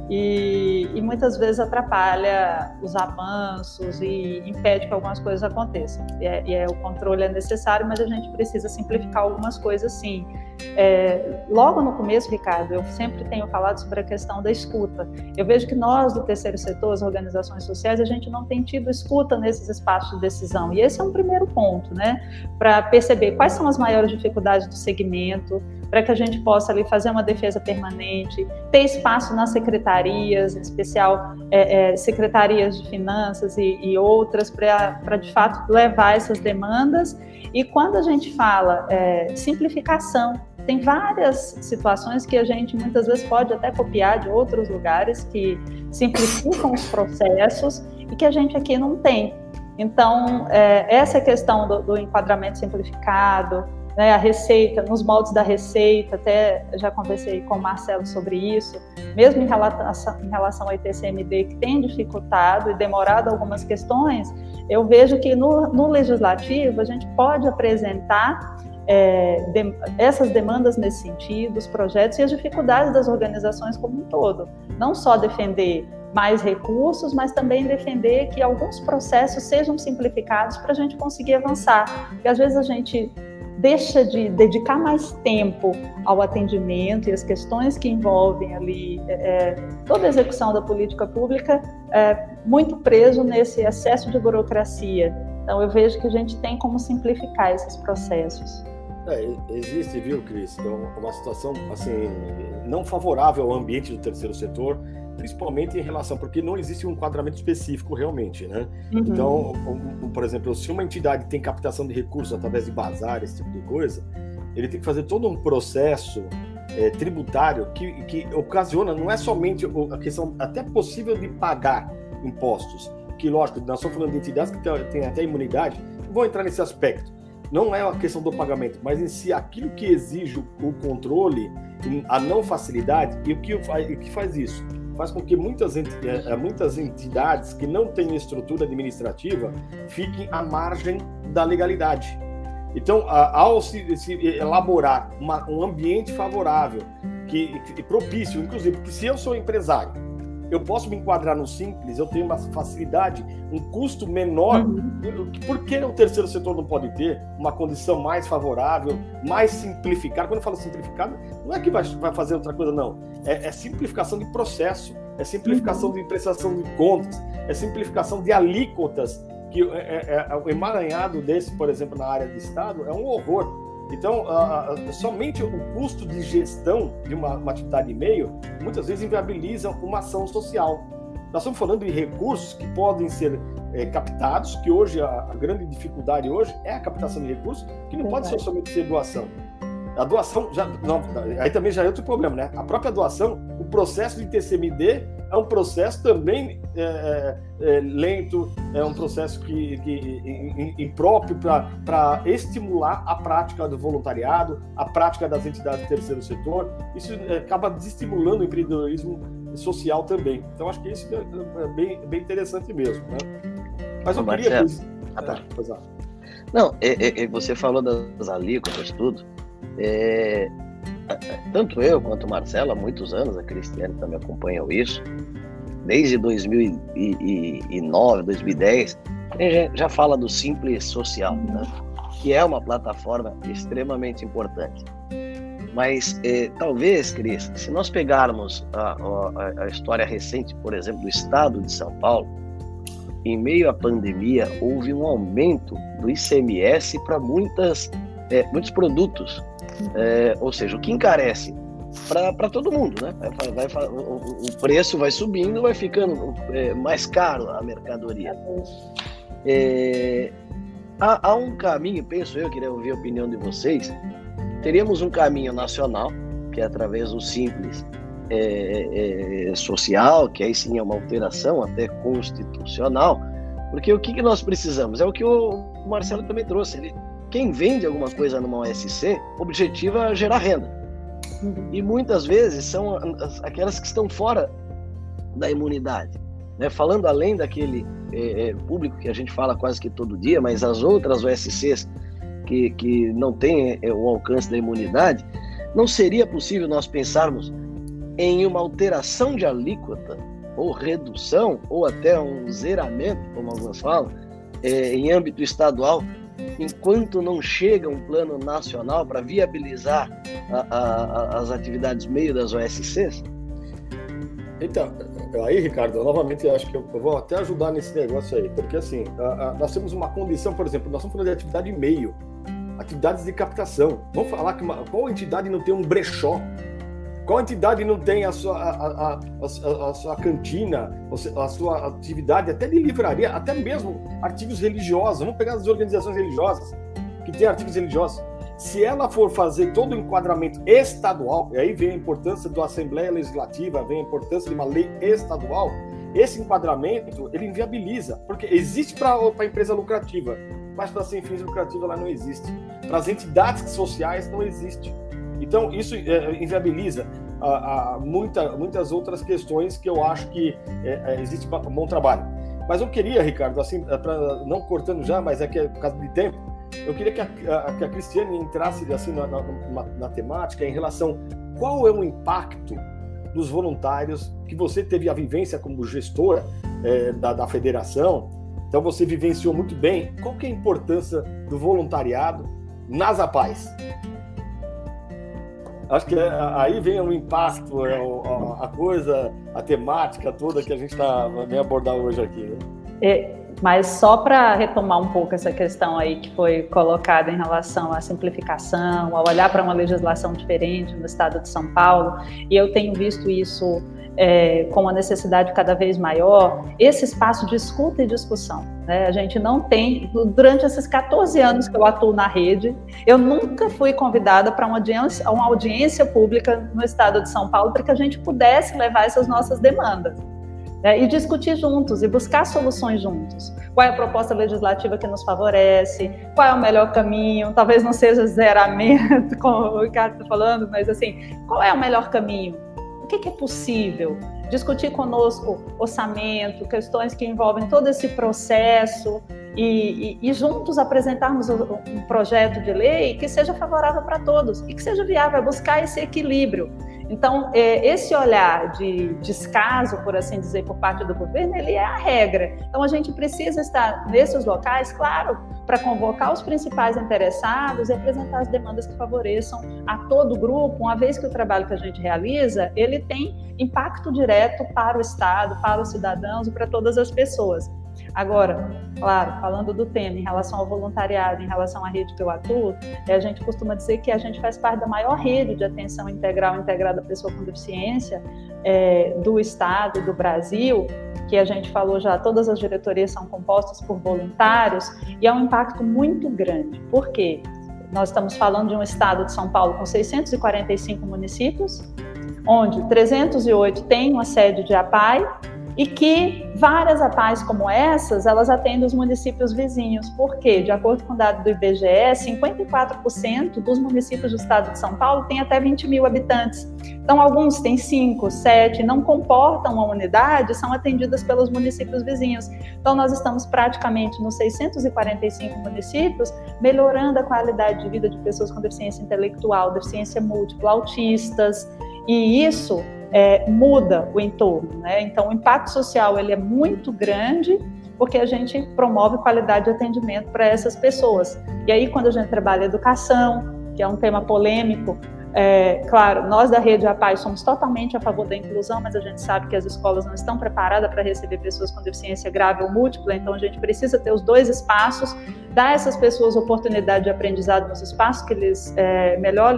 e, e, muitas vezes atrapalha os avanços e impede que algumas coisas aconteçam. E, é, e é, o controle é necessário, mas a gente precisa simplificar algumas coisas sim. É, logo no começo, Ricardo, eu sempre tenho falado sobre a questão da escuta. Eu vejo que nós do terceiro setor, as organizações sociais, a gente não tem tido escuta nesses espaços de decisão. E esse é um primeiro ponto, né? Para perceber quais são as maiores dificuldades do segmento, para que a gente possa ali fazer uma defesa permanente, ter espaço nas secretarias, em especial é, é, secretarias de finanças e, e outras, para de fato levar essas demandas. E quando a gente fala é, simplificação, tem várias situações que a gente muitas vezes pode até copiar de outros lugares que simplificam os processos e que a gente aqui não tem. Então, é, essa questão do, do enquadramento simplificado, né, a receita, nos moldes da receita, até já conversei com o Marcelo sobre isso, mesmo em relação, em relação ao ITCMD, que tem dificultado e demorado algumas questões, eu vejo que no, no legislativo a gente pode apresentar é, de, essas demandas nesse sentido, os projetos e as dificuldades das organizações como um todo. Não só defender mais recursos, mas também defender que alguns processos sejam simplificados para a gente conseguir avançar. Porque às vezes a gente deixa de dedicar mais tempo ao atendimento e as questões que envolvem ali é, é, toda a execução da política pública, é, muito preso nesse excesso de burocracia. Então, eu vejo que a gente tem como simplificar esses processos. É, existe, viu, Cris, uma situação assim não favorável ao ambiente do terceiro setor, principalmente em relação, porque não existe um enquadramento específico realmente, né? Uhum. Então, por exemplo, se uma entidade tem captação de recursos através de bazar, esse tipo de coisa, ele tem que fazer todo um processo é, tributário que, que ocasiona, não é somente a questão até possível de pagar impostos, que lógico, nós estamos falando de entidades que têm até imunidade, vou entrar nesse aspecto, não é a questão do pagamento, mas em si aquilo que exige o controle, a não facilidade, e o que, o que faz isso? Faz com que muitas, é, é, muitas entidades que não têm estrutura administrativa fiquem à margem da legalidade. Então, ao se, se elaborar uma, um ambiente favorável, que, que propício, inclusive, porque se eu sou empresário, eu posso me enquadrar no simples, eu tenho uma facilidade, um custo menor. Uhum. Por que o terceiro setor não pode ter uma condição mais favorável, mais simplificada? Quando eu falo simplificado, não é que vai, vai fazer outra coisa, não. É, é simplificação de processo, é simplificação uhum. de prestação de contas, é simplificação de alíquotas, que é, é, é, o emaranhado desse, por exemplo, na área de Estado, é um horror. Então, uh, uh, somente o custo de gestão de uma, uma atividade de e-mail muitas vezes inviabiliza uma ação social. Nós estamos falando de recursos que podem ser é, captados, que hoje a, a, grande dificuldade hoje é a captação de recursos, que não pode ser somente ser doação. A doação, já, não, aí também já é outro problema, né? A própria doação, o processo de TCMD é um processo também é, é, é, lento, é um processo que, que impróprio para estimular a prática do voluntariado, a prática das entidades do terceiro setor. Isso é, acaba desestimulando o empreendedorismo social também. Então, acho que isso é, é bem, bem interessante mesmo. Né? Mas eu queria. Ah, tá. Não, você falou das alíquotas, tudo. É, tanto eu quanto Marcela, há muitos anos, a Cristiane também acompanhou isso, desde 2009, 2010, a gente já fala do Simples Social, né? que é uma plataforma extremamente importante. Mas eh, talvez, Cris, se nós pegarmos a, a, a, história recente, por exemplo, do estado de São Paulo, em meio à pandemia houve um aumento do ICMS para muitas eh, muitos produtos é, ou seja, o que encarece para todo mundo, né? Vai, vai, o, o, preço vai subindo, vai ficando é, mais caro a mercadoria. É, há, há, um caminho, penso eu, queria ouvir a opinião de vocês. Teríamos um caminho nacional, que é através do simples é, é, social, que aí sim é uma alteração até constitucional, porque o que, que nós precisamos? É o que o Marcelo também trouxe. Ele, quem vende alguma coisa numa OSC, objetiva é gerar renda. E muitas vezes são aquelas que estão fora da imunidade. né, falando além daquele é, é, público que a gente fala quase que todo dia, mas as outras OSCs que, que não têm é, o alcance da imunidade, não seria possível nós pensarmos em uma alteração de alíquota, ou redução, ou até um zeramento, como alguns falam, é, em âmbito estadual, enquanto não chega um plano nacional para viabilizar a, a, as atividades meio das OSCs? Então, aí, Ricardo, novamente acho que eu vou até ajudar nesse negócio aí, porque assim, a, nós temos uma condição, por exemplo, nós estamos falando de atividade meio, atividades de captação. Vamos falar que uma, qual entidade não tem um brechó? Qual entidade não tem a sua, a, a, a, sua cantina, a sua atividade até de livraria, até mesmo artigos religiosos? Vamos pegar as organizações religiosas que têm artigos religiosos. Se ela for fazer todo o enquadramento estadual, e aí vem a importância da Assembleia Legislativa, vem a importância de uma lei estadual, esse enquadramento ele inviabiliza, porque existe para a empresa lucrativa, mas para sem fins lucrativos ela não existe. Para as entidades sociais não existe. Então isso é, inviabiliza a, a muita, muitas outras questões que eu acho que é, é, existe um bom trabalho. Mas eu queria, Ricardo, assim, é, pra, não cortando já, mas é que é por causa de tempo, eu queria que a, a, que a Cristiane entrasse assim na, na, na, na temática em relação qual é o impacto dos voluntários que você teve a vivência como gestora é, da, da federação, então você vivenciou muito bem. Qual que é a importância do voluntariado nas APAES? Acho que é, aí vem o impacto, é, a, a, coisa, a temática toda que a gente está vai abordar hoje aqui. Né? É, mas só para retomar um pouco essa questão aí que foi colocada em relação à simplificação, ao olhar para uma legislação diferente no estado de São Paulo, e eu tenho visto isso é, com uma necessidade cada vez maior, esse espaço de escuta e discussão. Né? A gente não tem, durante esses 14 anos que eu atuo na rede, eu nunca fui convidada para uma audiência, uma audiência pública no estado de São Paulo para que a gente pudesse levar essas nossas demandas né, e discutir juntos e buscar soluções juntos. Qual é a proposta legislativa que nos favorece? Qual é o melhor caminho? Talvez não seja zeramento, como o Ricardo está falando, mas assim, qual é o melhor caminho? O que, que é possível? Discutir conosco orçamento, questões que envolvem todo esse processo e, e, e, juntos apresentarmos um projeto de lei que seja favorável para todos e que seja viável, buscar esse equilíbrio então, é, esse olhar de descaso, por assim dizer, por parte do governo, ele é a regra. Então, a gente precisa estar nesses locais, claro, para convocar os principais interessados e apresentar as demandas que favoreçam a todo o grupo, uma vez que o trabalho que a gente realiza, ele tem impacto direto para o Estado, para os cidadãos e para todas as pessoas. Agora, claro, falando do tema em relação ao voluntariado, em relação à rede que eu atuo, é, a gente costuma dizer que a gente faz parte da maior rede de atenção integral integrada à pessoa com deficiência é, do Estado, do Brasil, que a gente falou já, todas as diretorias são compostas por voluntários, e é um impacto muito grande. Por quê? Nós estamos falando de um estado de São Paulo com 645 municípios, onde 308 têm uma sede de APAI e que várias APAES como essas, elas atendem os municípios vizinhos. Por quê? De acordo com o dado do IBGE, 54% dos municípios do estado de São Paulo têm até 20 mil habitantes. Então, alguns têm 5, 7, não comportam uma unidade, são atendidas pelos municípios vizinhos. Então, nós estamos praticamente nos 645 municípios, melhorando a qualidade de vida de pessoas com deficiência intelectual, deficiência múltipla, autistas, e isso é, muda o entorno. Né? Então, o impacto social ele é muito grande porque a gente promove qualidade de atendimento para essas pessoas. E aí, quando a gente trabalha educação, que é um tema polêmico, é, claro, nós da Rede APAI somos totalmente a favor da inclusão, mas a gente sabe que as escolas não estão preparadas para receber pessoas com deficiência grave ou múltipla, então a gente precisa ter os dois espaços, dar a essas pessoas oportunidade de aprendizado nos espaços que eles é, melhor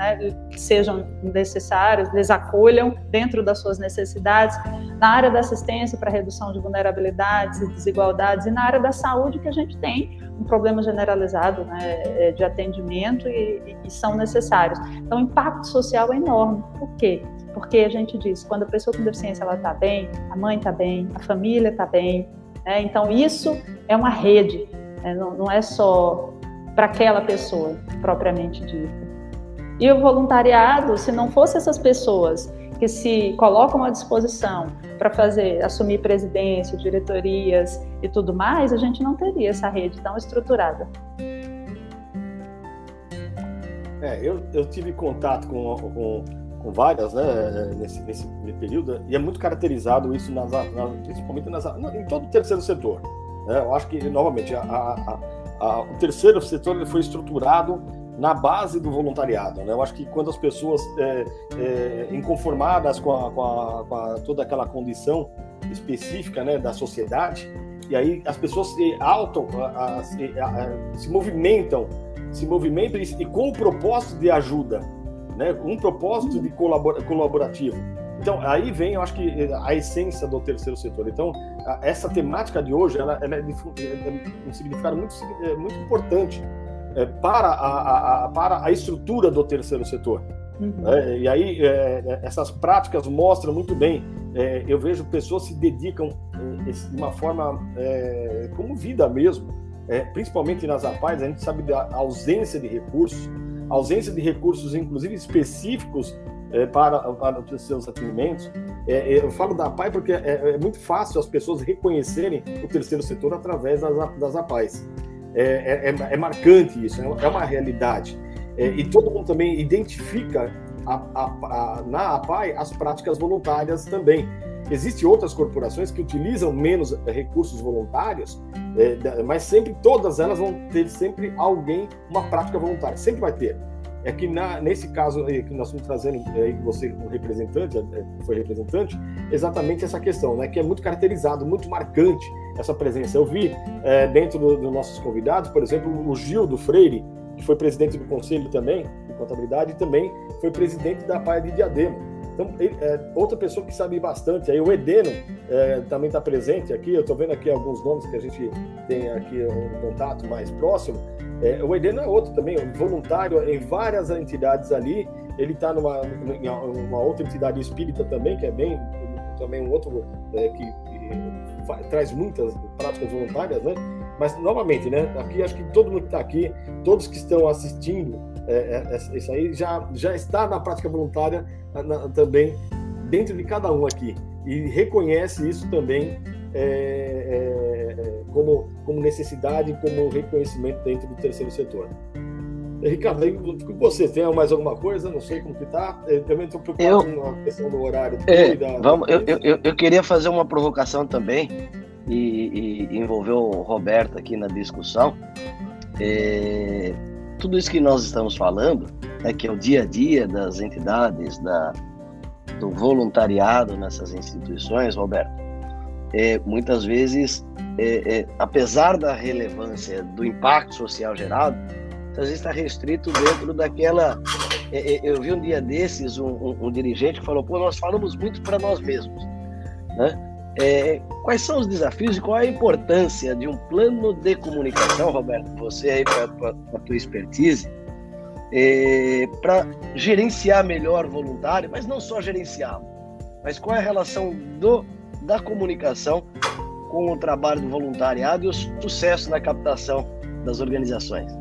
né, que sejam necessários, eles acolham dentro das suas necessidades, na área da assistência para redução de vulnerabilidades e desigualdades, e na área da saúde, que a gente tem um problema generalizado né, é, de atendimento e, e são necessários. Então, o impacto social é enorme. Por quê? Porque a gente diz, quando a pessoa com deficiência ela está bem, a mãe está bem, a família está bem. Né? Então, isso é uma rede, né? não, não é só para aquela pessoa propriamente dita. E o voluntariado, se não fosse essas pessoas que se colocam à disposição para fazer, assumir presidência, diretorias e tudo mais, a gente não teria essa rede tão estruturada. É, eu, eu tive contato com, com, com várias, né, nesse, nesse período, e é muito caracterizado isso, nas, nas principalmente nas, em todo o terceiro setor. Né? Eu acho que, novamente, a, a, a, o terceiro setor ele foi estruturado na base do voluntariado. Né? Eu acho que quando as pessoas é, é, inconformadas com, a, com, a, com a, toda aquela condição específica né, da sociedade, e aí as pessoas se auto, se, se movimentam, se movimentam e, e, com o propósito de ajuda, né, um propósito de colabor, colaborativo. Então, aí vem, eu acho que a essência do terceiro setor. Então, essa temática de hoje, ela, ela é é, é um significado muito, é, muito importante é, para, a, a, para a estrutura do terceiro setor. Uhum. É, e aí, é, essas práticas mostram muito bem. É, eu vejo pessoas se dedicam é, de uma forma é, como vida mesmo, principalmente nas APAES, a gente sabe da ausência de recursos, ausência de recursos, inclusive específicos para, para os seus atendimentos. eu falo da APAI porque é, muito fácil as pessoas reconhecerem o terceiro setor através das, das APAES. É, é, é, é marcante isso, é uma realidade. É, e todo mundo também identifica a, a, a, na APAI as práticas voluntárias também. Existem outras corporações que utilizam menos recursos voluntários, é, mas sempre todas elas vão ter sempre alguém, uma prática voluntária, sempre vai ter. É que na, nesse caso que nós estamos trazendo, aí você um representante, foi representante, exatamente essa questão, né, que é muito caracterizado, muito marcante essa presença. Eu vi é, dentro dos do nossos convidados, por exemplo, o Gil do Freire, que foi presidente do conselho também, de contabilidade, e também foi presidente da PAI de Diadema. Então, ele, é, outra pessoa que sabe bastante, aí o Edeno é, também está presente aqui, eu estou vendo aqui alguns nomes que a gente tem aqui um contato mais próximo. É, o Edeno é outro também, um voluntário em várias entidades ali, ele está numa, numa outra entidade espírita também, que é bem também um outro é, que, que traz muitas práticas voluntárias, né? Mas, novamente, né? Aqui, acho que todo mundo que está aqui, todos que estão assistindo, é, é, isso aí já, já está na prática voluntária na, também dentro de cada um aqui. E reconhece isso também é, é, é como, como necessidade, como reconhecimento dentro do terceiro setor. Ricardo, você, tem mais alguma coisa? Não sei como que tá. Eu também estou preocupado eu, com a questão do horário. É, da, vamos, eu, eu, eu, queria fazer uma provocação também e, e envolver o Roberto aqui na discussão. É, tudo isso que nós estamos falando é que é o dia a dia das entidades, da, do voluntariado nessas instituições, Roberto, é, muitas vezes, é, é, apesar da relevância do impacto social gerado, às vezes está restrito dentro daquela. É, é, eu vi um dia desses um, um, um dirigente que falou: pô, nós falamos muito para nós mesmos. Né? É, quais são os desafios e qual é a importância de um plano de comunicação, Roberto? Você aí, com a tua expertise, é, para gerenciar melhor o voluntário, mas não só gerenciá-lo, mas qual é a relação do, da comunicação com o trabalho do voluntariado e o sucesso na captação das organizações?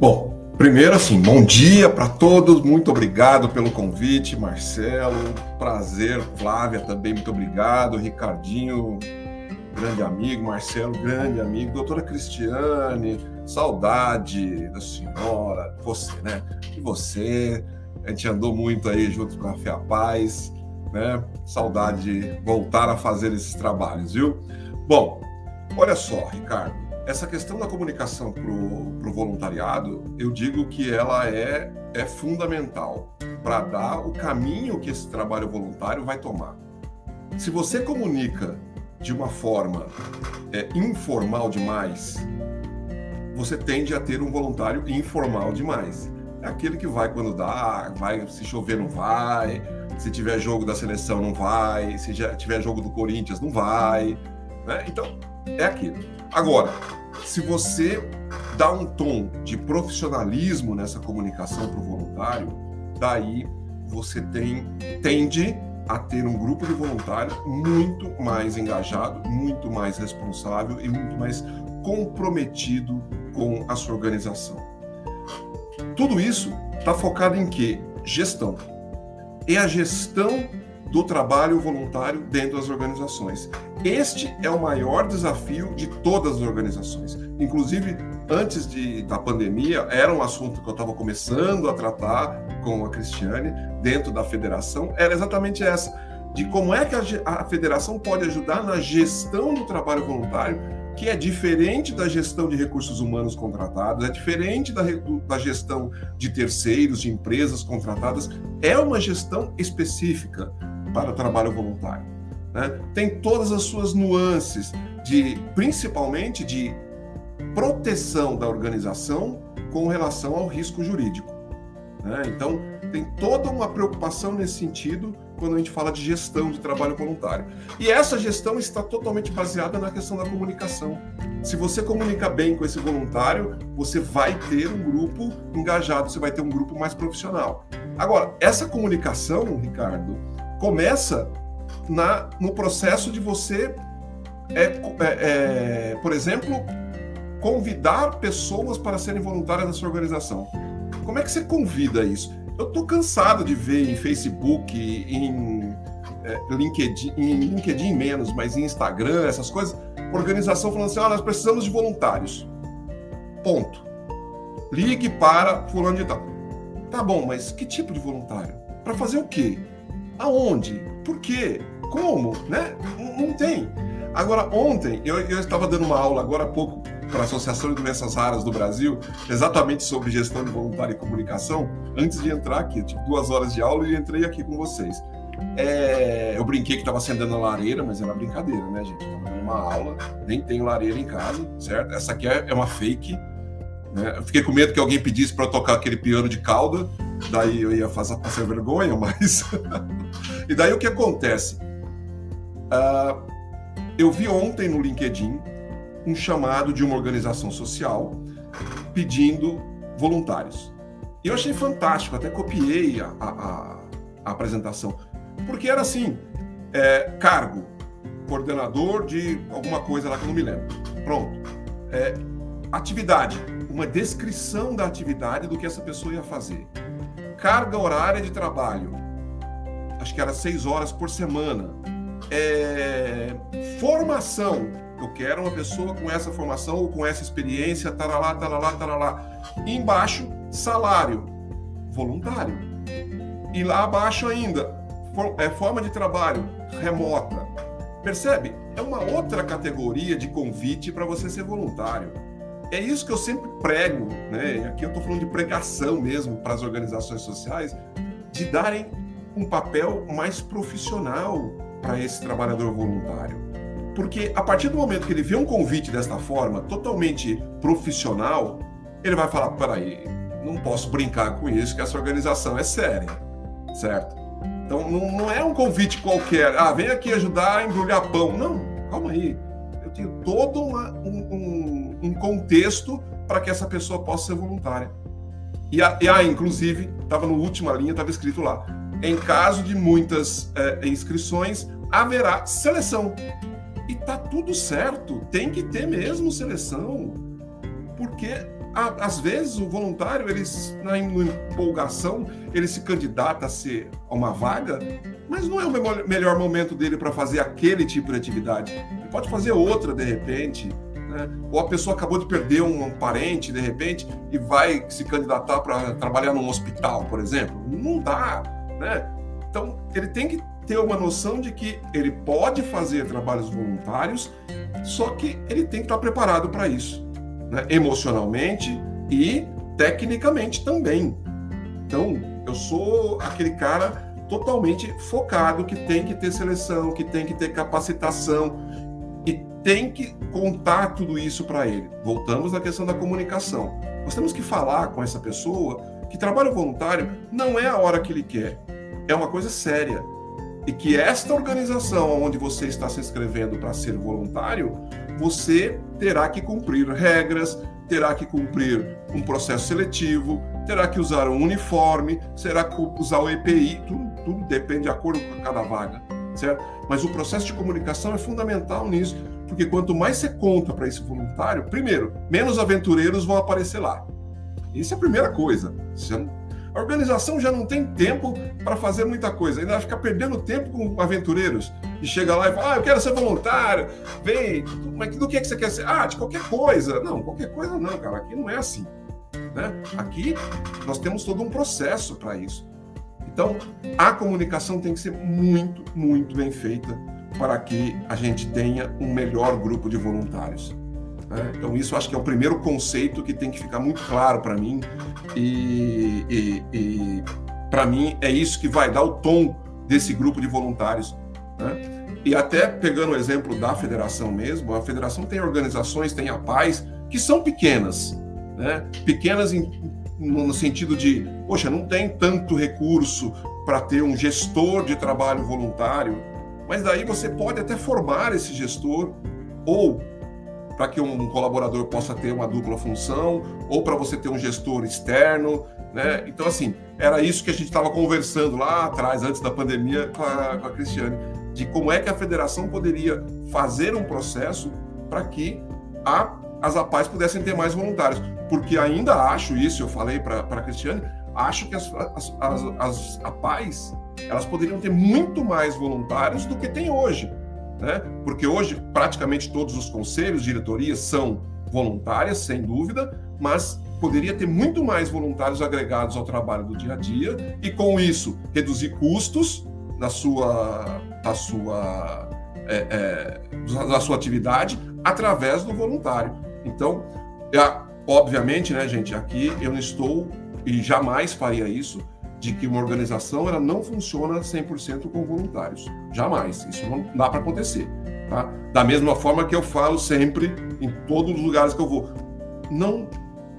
Bom, primeiro assim, bom dia para todos, muito obrigado pelo convite, Marcelo, prazer, Flávia também, muito obrigado, Ricardinho, grande amigo, Marcelo, grande amigo, doutora Cristiane, saudade da senhora, você, né? E você, a gente andou muito aí junto com a Fé a Paz, né? Saudade de voltar a fazer esses trabalhos, viu? Bom, olha só, Ricardo, essa questão da comunicação para o voluntariado, eu digo que ela é, é fundamental para dar o caminho que esse trabalho voluntário vai tomar. Se você comunica de uma forma é, informal demais, você tende a ter um voluntário informal demais. É aquele que vai quando dá, vai se chover não vai, se tiver jogo da seleção não vai, se tiver jogo do Corinthians não vai, né? Então é aquilo. Agora, se você dá um tom de profissionalismo nessa comunicação para o voluntário, daí você tem, tende a ter um grupo de voluntários muito mais engajado, muito mais responsável e muito mais comprometido com a sua organização. Tudo isso está focado em quê? Gestão. é a gestão do trabalho voluntário dentro das organizações. Este é o maior desafio de todas as organizações. Inclusive, antes de, da pandemia, era um assunto que eu estava começando a tratar com a Cristiane dentro da federação, era exatamente essa, de como é que a, a federação pode ajudar na gestão do trabalho voluntário, que é diferente da gestão de recursos humanos contratados, é diferente da, da gestão de terceiros, de empresas contratadas, é uma gestão específica para trabalho voluntário. Né? Tem todas as suas nuances, de principalmente de proteção da organização com relação ao risco jurídico. Né? Então, tem toda uma preocupação nesse sentido quando a gente fala de gestão de trabalho voluntário. E essa gestão está totalmente baseada na questão da comunicação. Se você comunica bem com esse voluntário, você vai ter um grupo engajado, você vai ter um grupo mais profissional. Agora, essa comunicação, Ricardo, começa na, no processo de você, é, é, é, por exemplo, convidar pessoas para serem voluntárias na sua organização. Como é que você convida isso? Eu tô cansado de ver em Facebook, em é, LinkedIn, em LinkedIn menos, mas em Instagram, essas coisas, organização falando assim: ah, nós precisamos de voluntários. Ponto. Ligue para fulano de tal. Tá bom, mas que tipo de voluntário? Para fazer o quê? Aonde? Por quê? Como? Né? Não, não tem. Agora, ontem, eu, eu, estava dando uma aula agora há pouco para a Associação de Doenças Raras do Brasil, exatamente sobre gestão de voluntário e comunicação, antes de entrar aqui. Eu tive duas horas de aula e entrei aqui com vocês. É, eu brinquei que estava acendendo a lareira, mas era brincadeira, né, gente? Estava dando uma aula, nem tenho lareira em casa, certo? Essa aqui é, é uma fake. Né? Eu fiquei com medo que alguém pedisse para tocar aquele piano de cauda, daí eu ia fazer passar vergonha, mas. e daí o que acontece? Uh, eu vi ontem no LinkedIn um chamado de uma organização social pedindo voluntários. E eu achei fantástico, até copiei a, a, a apresentação, porque era assim: é, cargo, coordenador de alguma coisa lá que eu não me lembro. Pronto. É, atividade, uma descrição da atividade do que essa pessoa ia fazer. Carga horária de trabalho, acho que era seis horas por semana. É, formação, eu quero uma pessoa com essa formação ou com essa experiência, taralá, taralá, taralá. E embaixo, salário, voluntário. E lá abaixo ainda, é forma de trabalho, remota. Percebe? É uma outra categoria de convite para você ser voluntário. É isso que eu sempre prego, né? Aqui eu estou falando de pregação mesmo para as organizações sociais, de darem um papel mais profissional para esse trabalhador voluntário. Porque a partir do momento que ele vê um convite desta forma, totalmente profissional, ele vai falar: peraí, não posso brincar com isso, que essa organização é séria, certo? Então não, não é um convite qualquer, ah, vem aqui ajudar a embrulhar pão. Não, calma aí. Eu tenho todo uma, um, um, um contexto para que essa pessoa possa ser voluntária. E, a, e a, inclusive, estava no última linha, estava escrito lá: em caso de muitas é, inscrições, haverá seleção. E tá tudo certo, tem que ter mesmo seleção. Porque a, às vezes o voluntário, ele, na empolgação, ele se candidata a ser uma vaga, mas não é o melhor momento dele para fazer aquele tipo de atividade. Ele pode fazer outra de repente, né? Ou a pessoa acabou de perder um, parente, de repente, e vai se candidatar para trabalhar num hospital, por exemplo. Não dá, né? Então, ele tem que ter uma noção de que ele pode fazer trabalhos voluntários, só que ele tem que estar preparado para isso, né? emocionalmente e tecnicamente também. Então, eu sou aquele cara totalmente focado que tem que ter seleção, que tem que ter capacitação tem que contar tudo isso para ele. Voltamos à questão da comunicação. Nós temos que falar com essa pessoa que trabalho voluntário não é a hora que ele quer, é uma coisa séria e que esta organização onde você está se inscrevendo para ser voluntário, você terá que cumprir regras, terá que cumprir um processo seletivo, terá que usar um uniforme, terá que usar o EPI, tudo, tudo depende de acordo com cada vaga, certo? Mas o processo de comunicação é fundamental nisso, porque quanto mais você conta para esse voluntário, primeiro, menos aventureiros vão aparecer lá. Isso é a primeira coisa. A organização já não tem tempo para fazer muita coisa, ainda vai ficar perdendo tempo com aventureiros. E chega lá e fala: Ah, eu quero ser voluntário, vem, mas do que, é que você quer ser? Ah, de qualquer coisa. Não, qualquer coisa não, cara, aqui não é assim. Né? Aqui nós temos todo um processo para isso. Então, a comunicação tem que ser muito, muito bem feita para que a gente tenha um melhor grupo de voluntários. Né? Então, isso acho que é o primeiro conceito que tem que ficar muito claro para mim, e, e, e para mim é isso que vai dar o tom desse grupo de voluntários. Né? E até pegando o exemplo da federação mesmo, a federação tem organizações, tem a paz, que são pequenas, né? pequenas em, no sentido de, poxa, não tem tanto recurso para ter um gestor de trabalho voluntário, mas daí você pode até formar esse gestor ou para que um colaborador possa ter uma dupla função, ou para você ter um gestor externo, né? Então, assim, era isso que a gente estava conversando lá atrás, antes da pandemia, com a, com a Cristiane, de como é que a federação poderia fazer um processo para que a, as APAES pudessem ter mais voluntários. Porque ainda acho isso, eu falei para a Cristiane, acho que as, as, as, as APAES elas poderiam ter muito mais voluntários do que tem hoje né? Porque hoje praticamente todos os conselhos, diretorias são voluntárias, sem dúvida, mas poderia ter muito mais voluntários agregados ao trabalho do dia a dia e com isso reduzir custos da sua da sua é, é, da sua atividade através do voluntário. Então, é, obviamente, né, gente, aqui eu não estou e jamais faria isso de que uma organização ela não funciona 100% com voluntários. Jamais. Isso não dá para acontecer. Tá? Da mesma forma que eu falo sempre, em todos os lugares que eu vou, não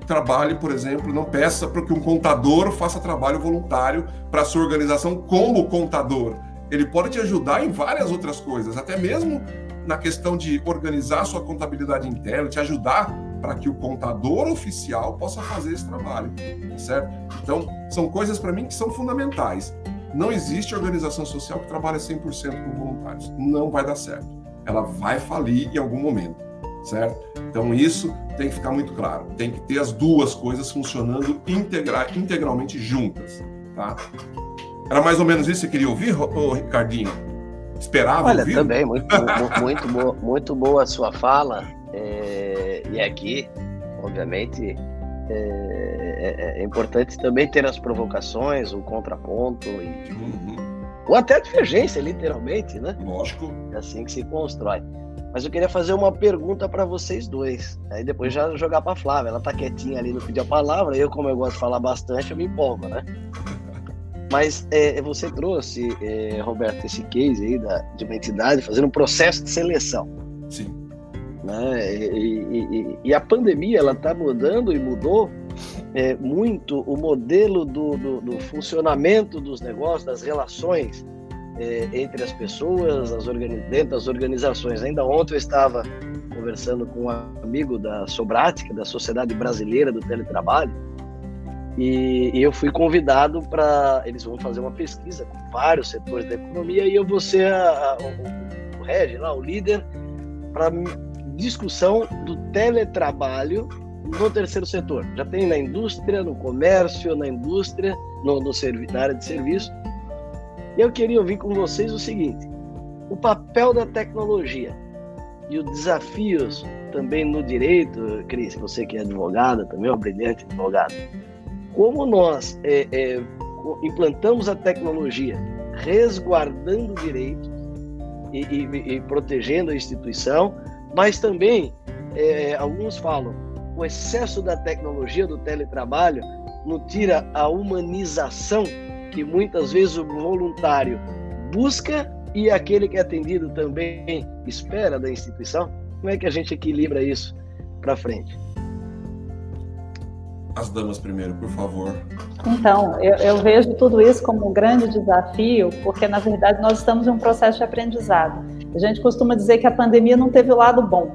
trabalhe, por exemplo, não peça para que um contador faça trabalho voluntário para sua organização como contador. Ele pode te ajudar em várias outras coisas, até mesmo na questão de organizar sua contabilidade interna, te ajudar para que o contador oficial possa fazer esse trabalho, certo? Então, são coisas para mim que são fundamentais. Não existe organização social que trabalhe 100% com voluntários. Não vai dar certo. Ela vai falir em algum momento, certo? Então, isso tem que ficar muito claro. Tem que ter as duas coisas funcionando integra integralmente juntas, tá? Era mais ou menos isso que você queria ouvir, ô, Ricardinho? Esperava Olha, ouvir? também, muito, muito, boa, muito boa a sua fala. E aqui, obviamente, é, é, é, importante também ter as provocações, o contraponto e, uhum. ou até a divergência, literalmente, né? Lógico. É assim que se constrói. Mas eu queria fazer uma pergunta para vocês dois. Aí depois já jogar para Flávia. Ela tá quietinha ali, não pediu a palavra. Eu, como eu gosto de falar bastante, eu me empolgo, né? Mas é, você trouxe, é, Roberto, esse case aí da, de uma entidade fazendo um processo de seleção. Sim. Né? E, e, e a pandemia ela está mudando e mudou é, muito o modelo do, do, do, funcionamento dos negócios, das relações é, entre as pessoas, as dentro das organizações. Ainda ontem eu estava conversando com um amigo da Sobrática, da Sociedade Brasileira do Teletrabalho, e, e eu fui convidado para. Eles vão fazer uma pesquisa com vários setores da economia e eu vou ser a, a, o, o Regi, lá, o líder, para discussão do teletrabalho no terceiro setor. Já tem na indústria, no comércio, na indústria, no, no na área de serviço. Eu queria ouvir com vocês o seguinte: o papel da tecnologia e os desafios também no direito, Cris, você que é advogada, também é uma brilhante advogada como nós é, é, implantamos a tecnologia resguardando direitos e, e, e, protegendo a instituição, mas também, é, alguns falam, o excesso da tecnologia do teletrabalho não tira a humanização que muitas vezes o voluntário busca e aquele que é atendido também espera da instituição? Como é que a gente equilibra isso para frente? as damas primeiro, por favor. Então, eu, eu, vejo tudo isso como um grande desafio, porque na verdade nós estamos em um processo de aprendizado. A gente costuma dizer que a pandemia não teve o lado bom,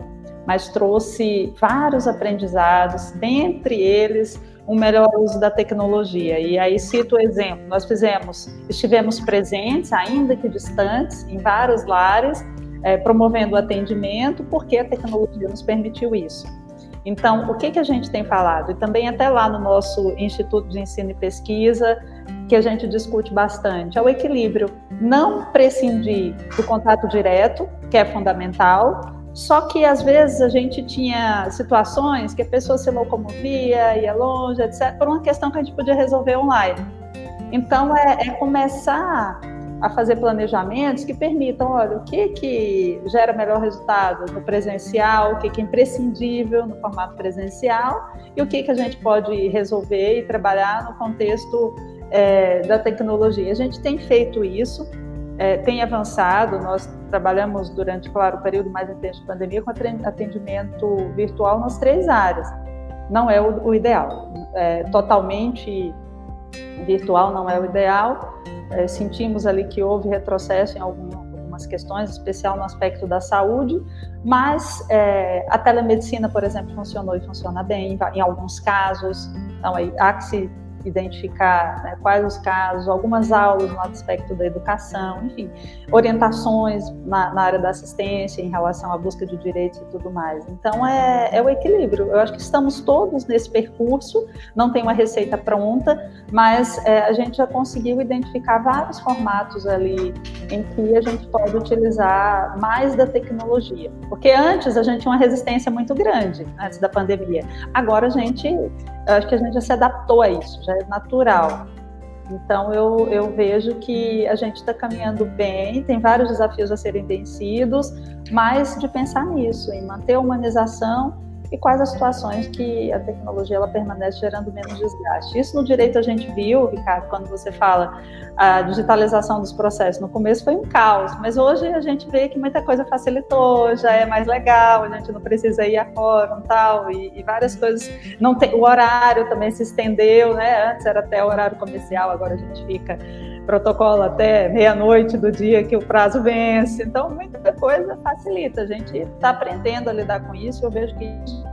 mas trouxe vários aprendizados, dentre eles um melhor uso da tecnologia. E aí cito o exemplo: nós fizemos, estivemos presentes, ainda que distantes, em vários lares, é, promovendo o atendimento, porque a tecnologia nos permitiu isso. Então, o que, que a gente tem falado? E também até lá no nosso Instituto de Ensino e Pesquisa, que a gente discute bastante, é o equilíbrio. Não prescindir do contato direto, que é fundamental, só que às vezes a gente tinha situações que a pessoa se locomovia, ia longe, etc., por uma questão que a gente podia resolver online. Então, é, é começar a fazer planejamentos que permitam, olha, o que que gera melhor resultado no presencial, o que que é imprescindível no formato presencial e o que que a gente pode resolver e trabalhar no contexto é, da tecnologia. A gente tem feito isso, é, tem avançado, nós trabalhamos durante, claro, o período mais intenso de pandemia com atendimento virtual nas três áreas. Não é o, o ideal. É, totalmente virtual não é o ideal. É, sentimos ali que houve retrocesso em algum, algumas questões, especial no aspecto da saúde, mas é, a telemedicina, por exemplo, funcionou e funciona bem em, em alguns casos. Então, aí, há que se identificar né, quais os casos, algumas aulas no aspecto da educação, enfim, orientações na, na, área da assistência em relação à busca de direitos e tudo mais. Então, é, é o equilíbrio. Eu acho que estamos todos nesse percurso, não tem uma receita pronta, mas é, a gente já conseguiu identificar vários formatos ali em que a gente pode utilizar mais da tecnologia. Porque antes a gente tinha uma resistência muito grande, antes da pandemia. Agora a gente eu acho que a gente já se adaptou a isso, já é natural. Então eu, eu vejo que a gente está caminhando bem, tem vários desafios a serem vencidos, mas de pensar nisso, em manter a humanização e quais as situações que a tecnologia ela permanece gerando menos desgaste. Isso no direito a gente viu, Ricardo, quando você fala a digitalização dos processos. No começo foi um caos, mas hoje a gente vê que muita coisa facilitou, já é mais legal, a gente não precisa ir a fórum tal, e, e várias coisas. Não tem, o horário também se estendeu, né? Antes era até o horário comercial, agora a gente fica protocolo até meia-noite do dia que o prazo vence. Então, muita coisa facilita. A gente está aprendendo a lidar com isso. Eu vejo que isso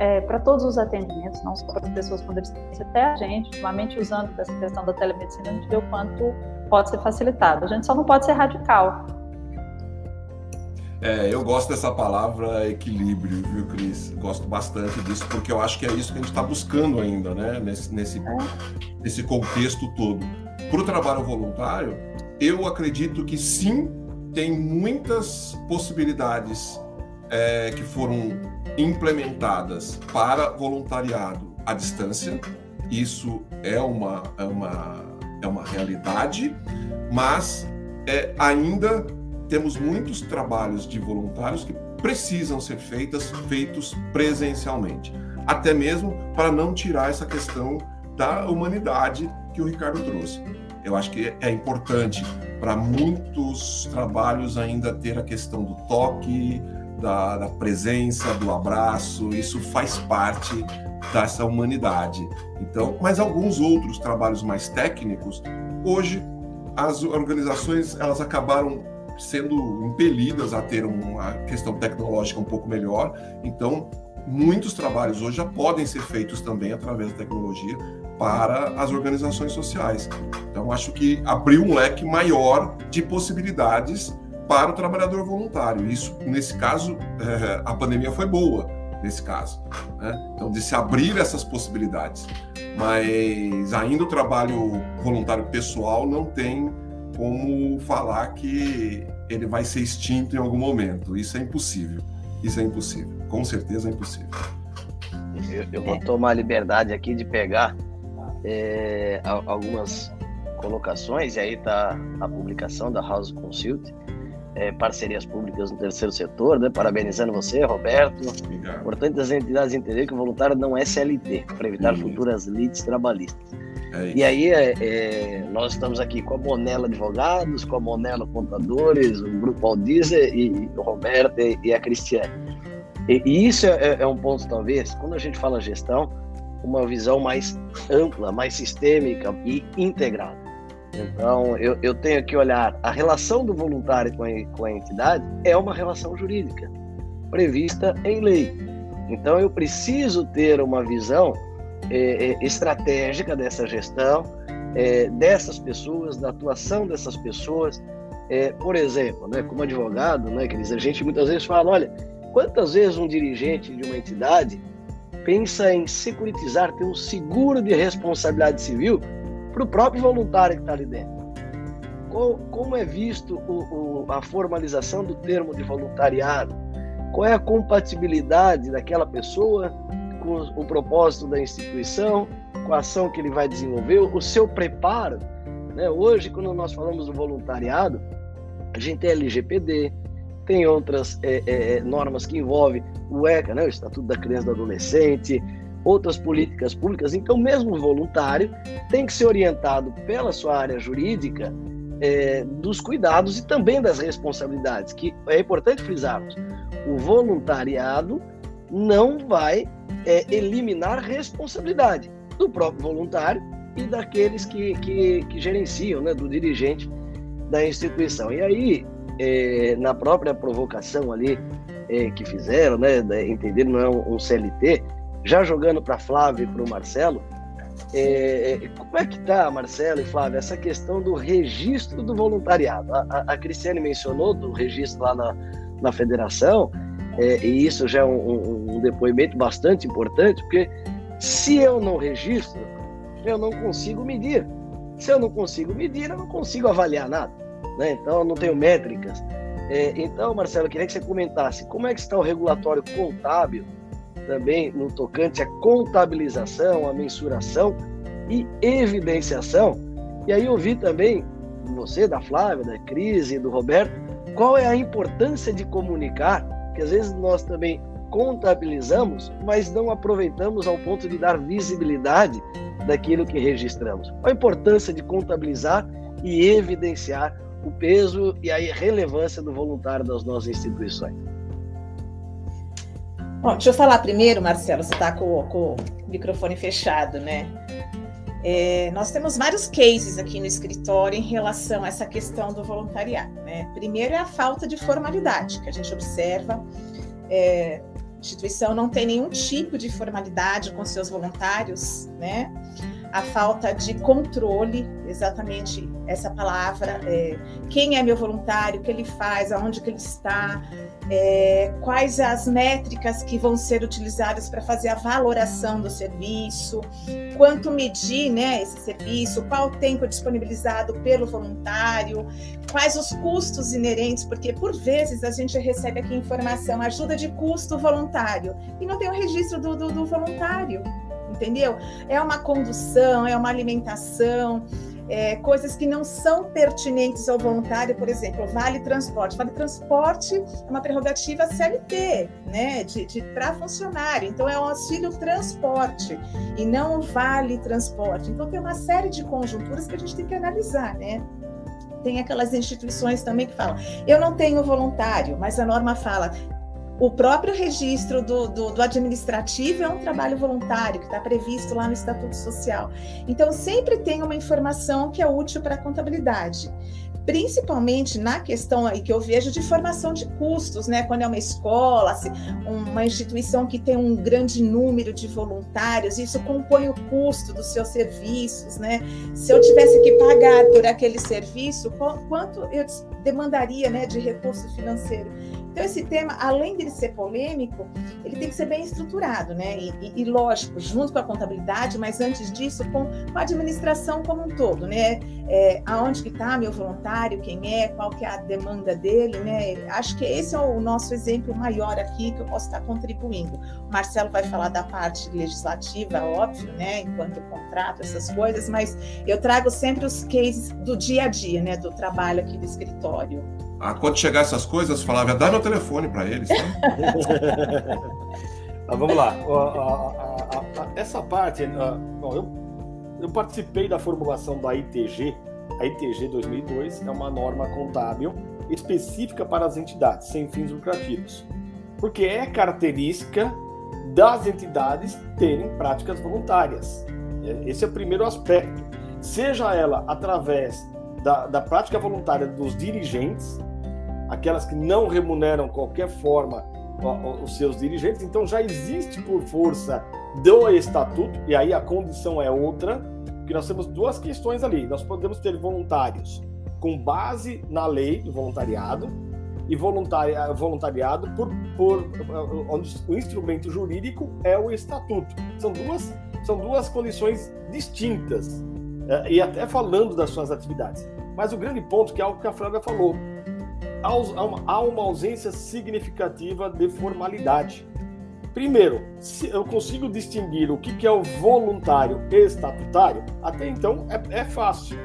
é, para todos os atendimentos, não só para as pessoas com deficiência, até a gente, ultimamente usando essa questão da telemedicina, a gente vê o quanto pode ser facilitado. A gente só não pode ser radical. É, eu gosto dessa palavra equilíbrio, viu, Cris? Gosto bastante disso, porque eu acho que é isso que a gente está buscando ainda, né? Nesse, nesse, é. nesse contexto todo. Para o trabalho voluntário, eu acredito que sim, tem muitas possibilidades é, que foram implementadas para voluntariado à distância. Isso é uma, é uma, é uma realidade, mas é, ainda temos muitos trabalhos de voluntários que precisam ser feitas, feitos presencialmente, até mesmo para não tirar essa questão da humanidade que o Ricardo trouxe. Eu acho que é importante para muitos trabalhos ainda ter a questão do toque, da, da, presença, do abraço, isso faz parte dessa humanidade. Então, mas alguns outros trabalhos mais técnicos, hoje as organizações elas acabaram sendo impelidas a ter uma questão tecnológica um pouco melhor. Então, muitos trabalhos hoje já podem ser feitos também através da tecnologia para as organizações sociais. Então, acho que abriu um leque maior de possibilidades para o trabalhador voluntário. Isso, nesse caso, é, a pandemia foi boa, nesse caso. Né? Então, de se abrir essas possibilidades. Mas ainda o trabalho voluntário pessoal não tem como falar que ele vai ser extinto em algum momento. Isso é impossível. Isso é impossível. Com certeza é impossível. Eu, eu vou tomar a liberdade aqui de pegar é, algumas colocações, e aí está a publicação da House Consult, é, parcerias públicas no terceiro setor, né? parabenizando você, Roberto. Obrigado. Importante as entidades entenderem que o voluntário não é CLT, para evitar futuras lides trabalhistas. É e aí, é, é, nós estamos aqui com a Monela Advogados, com a Monela Contadores, o Grupo Aldizer e o Roberto e, e a Cristiane. E, e isso é, é um ponto, talvez, quando a gente fala gestão, uma visão mais ampla, mais sistêmica e integrada. Então, eu, eu tenho que olhar a relação do voluntário com a, com a entidade é uma relação jurídica prevista em lei. Então, eu preciso ter uma visão é, estratégica dessa gestão, é, dessas pessoas, da atuação dessas pessoas. Por exemplo, né, como advogado, né, a gente muitas vezes fala, olha, quantas vezes um dirigente de uma entidade pensa em securitizar, ter um seguro de responsabilidade civil para o próprio voluntário que está ali dentro. como é visto o, o, a formalização do termo de voluntariado? Qual é a compatibilidade daquela pessoa com o propósito da instituição, com a ação que ele vai desenvolver, o seu preparo. Né? Hoje, quando nós falamos do voluntariado, a gente tem LGPD, tem outras é, é, é, normas que envolvem o ECA, né? o Estatuto da Criança e do Adolescente, outras políticas públicas. Então, mesmo o voluntário tem que ser orientado pela sua área jurídica é, dos cuidados e também das responsabilidades, que é importante frisarmos. O voluntariado não vai é, eliminar responsabilidade do próprio voluntário e daqueles que, que, que gerenciam, né, do dirigente da instituição. E aí, é, na própria provocação ali é, que fizeram, né, entender não é um, um CLT, já jogando para Flávio e para o Marcelo, é, é, como é que está, Marcelo e Flávio, essa questão do registro do voluntariado? A, a, a Cristiane mencionou do registro lá na, na federação, é, e isso já é um, um, um, depoimento bastante importante, porque se eu não registro, eu não consigo medir. Se eu não consigo medir, eu não consigo avaliar nada. Né? Então, eu não tenho métricas. É, então, Marcelo, eu queria que você comentasse como é que está o regulatório contábil também no tocante à contabilização, à mensuração e evidenciação. E aí eu vi também você, da Flávia, da Cris e do Roberto, qual é a importância de comunicar que às vezes nós também contabilizamos, mas não aproveitamos ao ponto de dar visibilidade daquilo que registramos. A importância de contabilizar e evidenciar o peso e a relevância do voluntário das nossas instituições? Bom, deixa eu falar primeiro, Marcelo, você está com, com, o microfone fechado, né? É, nós temos vários cases aqui no escritório em relação a essa questão do voluntariado. Né? Primeiro é a falta de formalidade que a gente observa. É, a instituição não tem nenhum tipo de formalidade com seus voluntários, né? A falta de controle, exatamente essa palavra, é, quem é meu voluntário, o que ele faz, aonde que ele está, é, quais as métricas que vão ser utilizadas para fazer a valoração do serviço, quanto medir né, esse serviço, qual o tempo disponibilizado pelo voluntário, quais os custos inerentes, porque por vezes a gente recebe aqui informação, ajuda de custo voluntário, e não tem o registro do, do, do voluntário, entendeu? É uma condução, é uma alimentação, é, coisas que não são pertinentes ao voluntário, por exemplo, vale transporte. Vale transporte é uma prerrogativa CLT, né, de, de para funcionário. Então é um auxílio transporte e não vale transporte. Então tem uma série de conjunturas que a gente tem que analisar, né? Tem aquelas instituições também que falam, eu não tenho voluntário, mas a norma fala, o próprio registro do, do, do, administrativo é um trabalho voluntário que está previsto lá no Estatuto Social. Então, sempre tem uma informação que é útil para a contabilidade. Principalmente na questão aí que eu vejo de formação de custos, né? Quando é uma escola, uma instituição que tem um grande número de voluntários, isso compõe o custo dos seus serviços, né? Se eu tivesse que pagar por aquele serviço, quanto eu demandaria, né, de recurso financeiro? Então, esse tema, além de ser polêmico, ele tem que ser bem estruturado, né? E, e, e lógico, junto com a contabilidade, mas antes disso, com, com a administração como um todo, né? É, aonde que está meu voluntário, quem é, qual que é a demanda dele, né? Acho que esse é o nosso exemplo maior aqui que eu posso estar contribuindo. O Marcelo vai falar da parte legislativa, óbvio, né? Enquanto contrato, essas coisas, mas eu trago sempre os cases do dia a dia, né? Do trabalho aqui do escritório. Ah, quando chegar essas coisas, falava, dá meu telefone para eles. Tá? ah, vamos lá. essa parte, bom, eu, eu participei da formulação da ITG. A ITG 2002 é uma norma contábil específica para as entidades sem fins lucrativos, porque é característica das entidades terem práticas voluntárias. Esse é o primeiro aspecto. Seja ela através da, da prática voluntária dos dirigentes, aquelas que não remuneram qualquer forma os seus dirigentes, então já existe por força do estatuto, e aí a condição é outra, que nós temos duas questões ali. Nós podemos ter voluntários com base na lei do voluntariado e voluntariado por, por onde o instrumento jurídico é o estatuto. São duas, são duas condições distintas, é, e até falando das suas atividades. Mas o grande ponto, que é algo que a Flávia falou, há uma ausência significativa de formalidade. Primeiro, se eu consigo distinguir o que é o voluntário e estatutário, até então é, é fácil.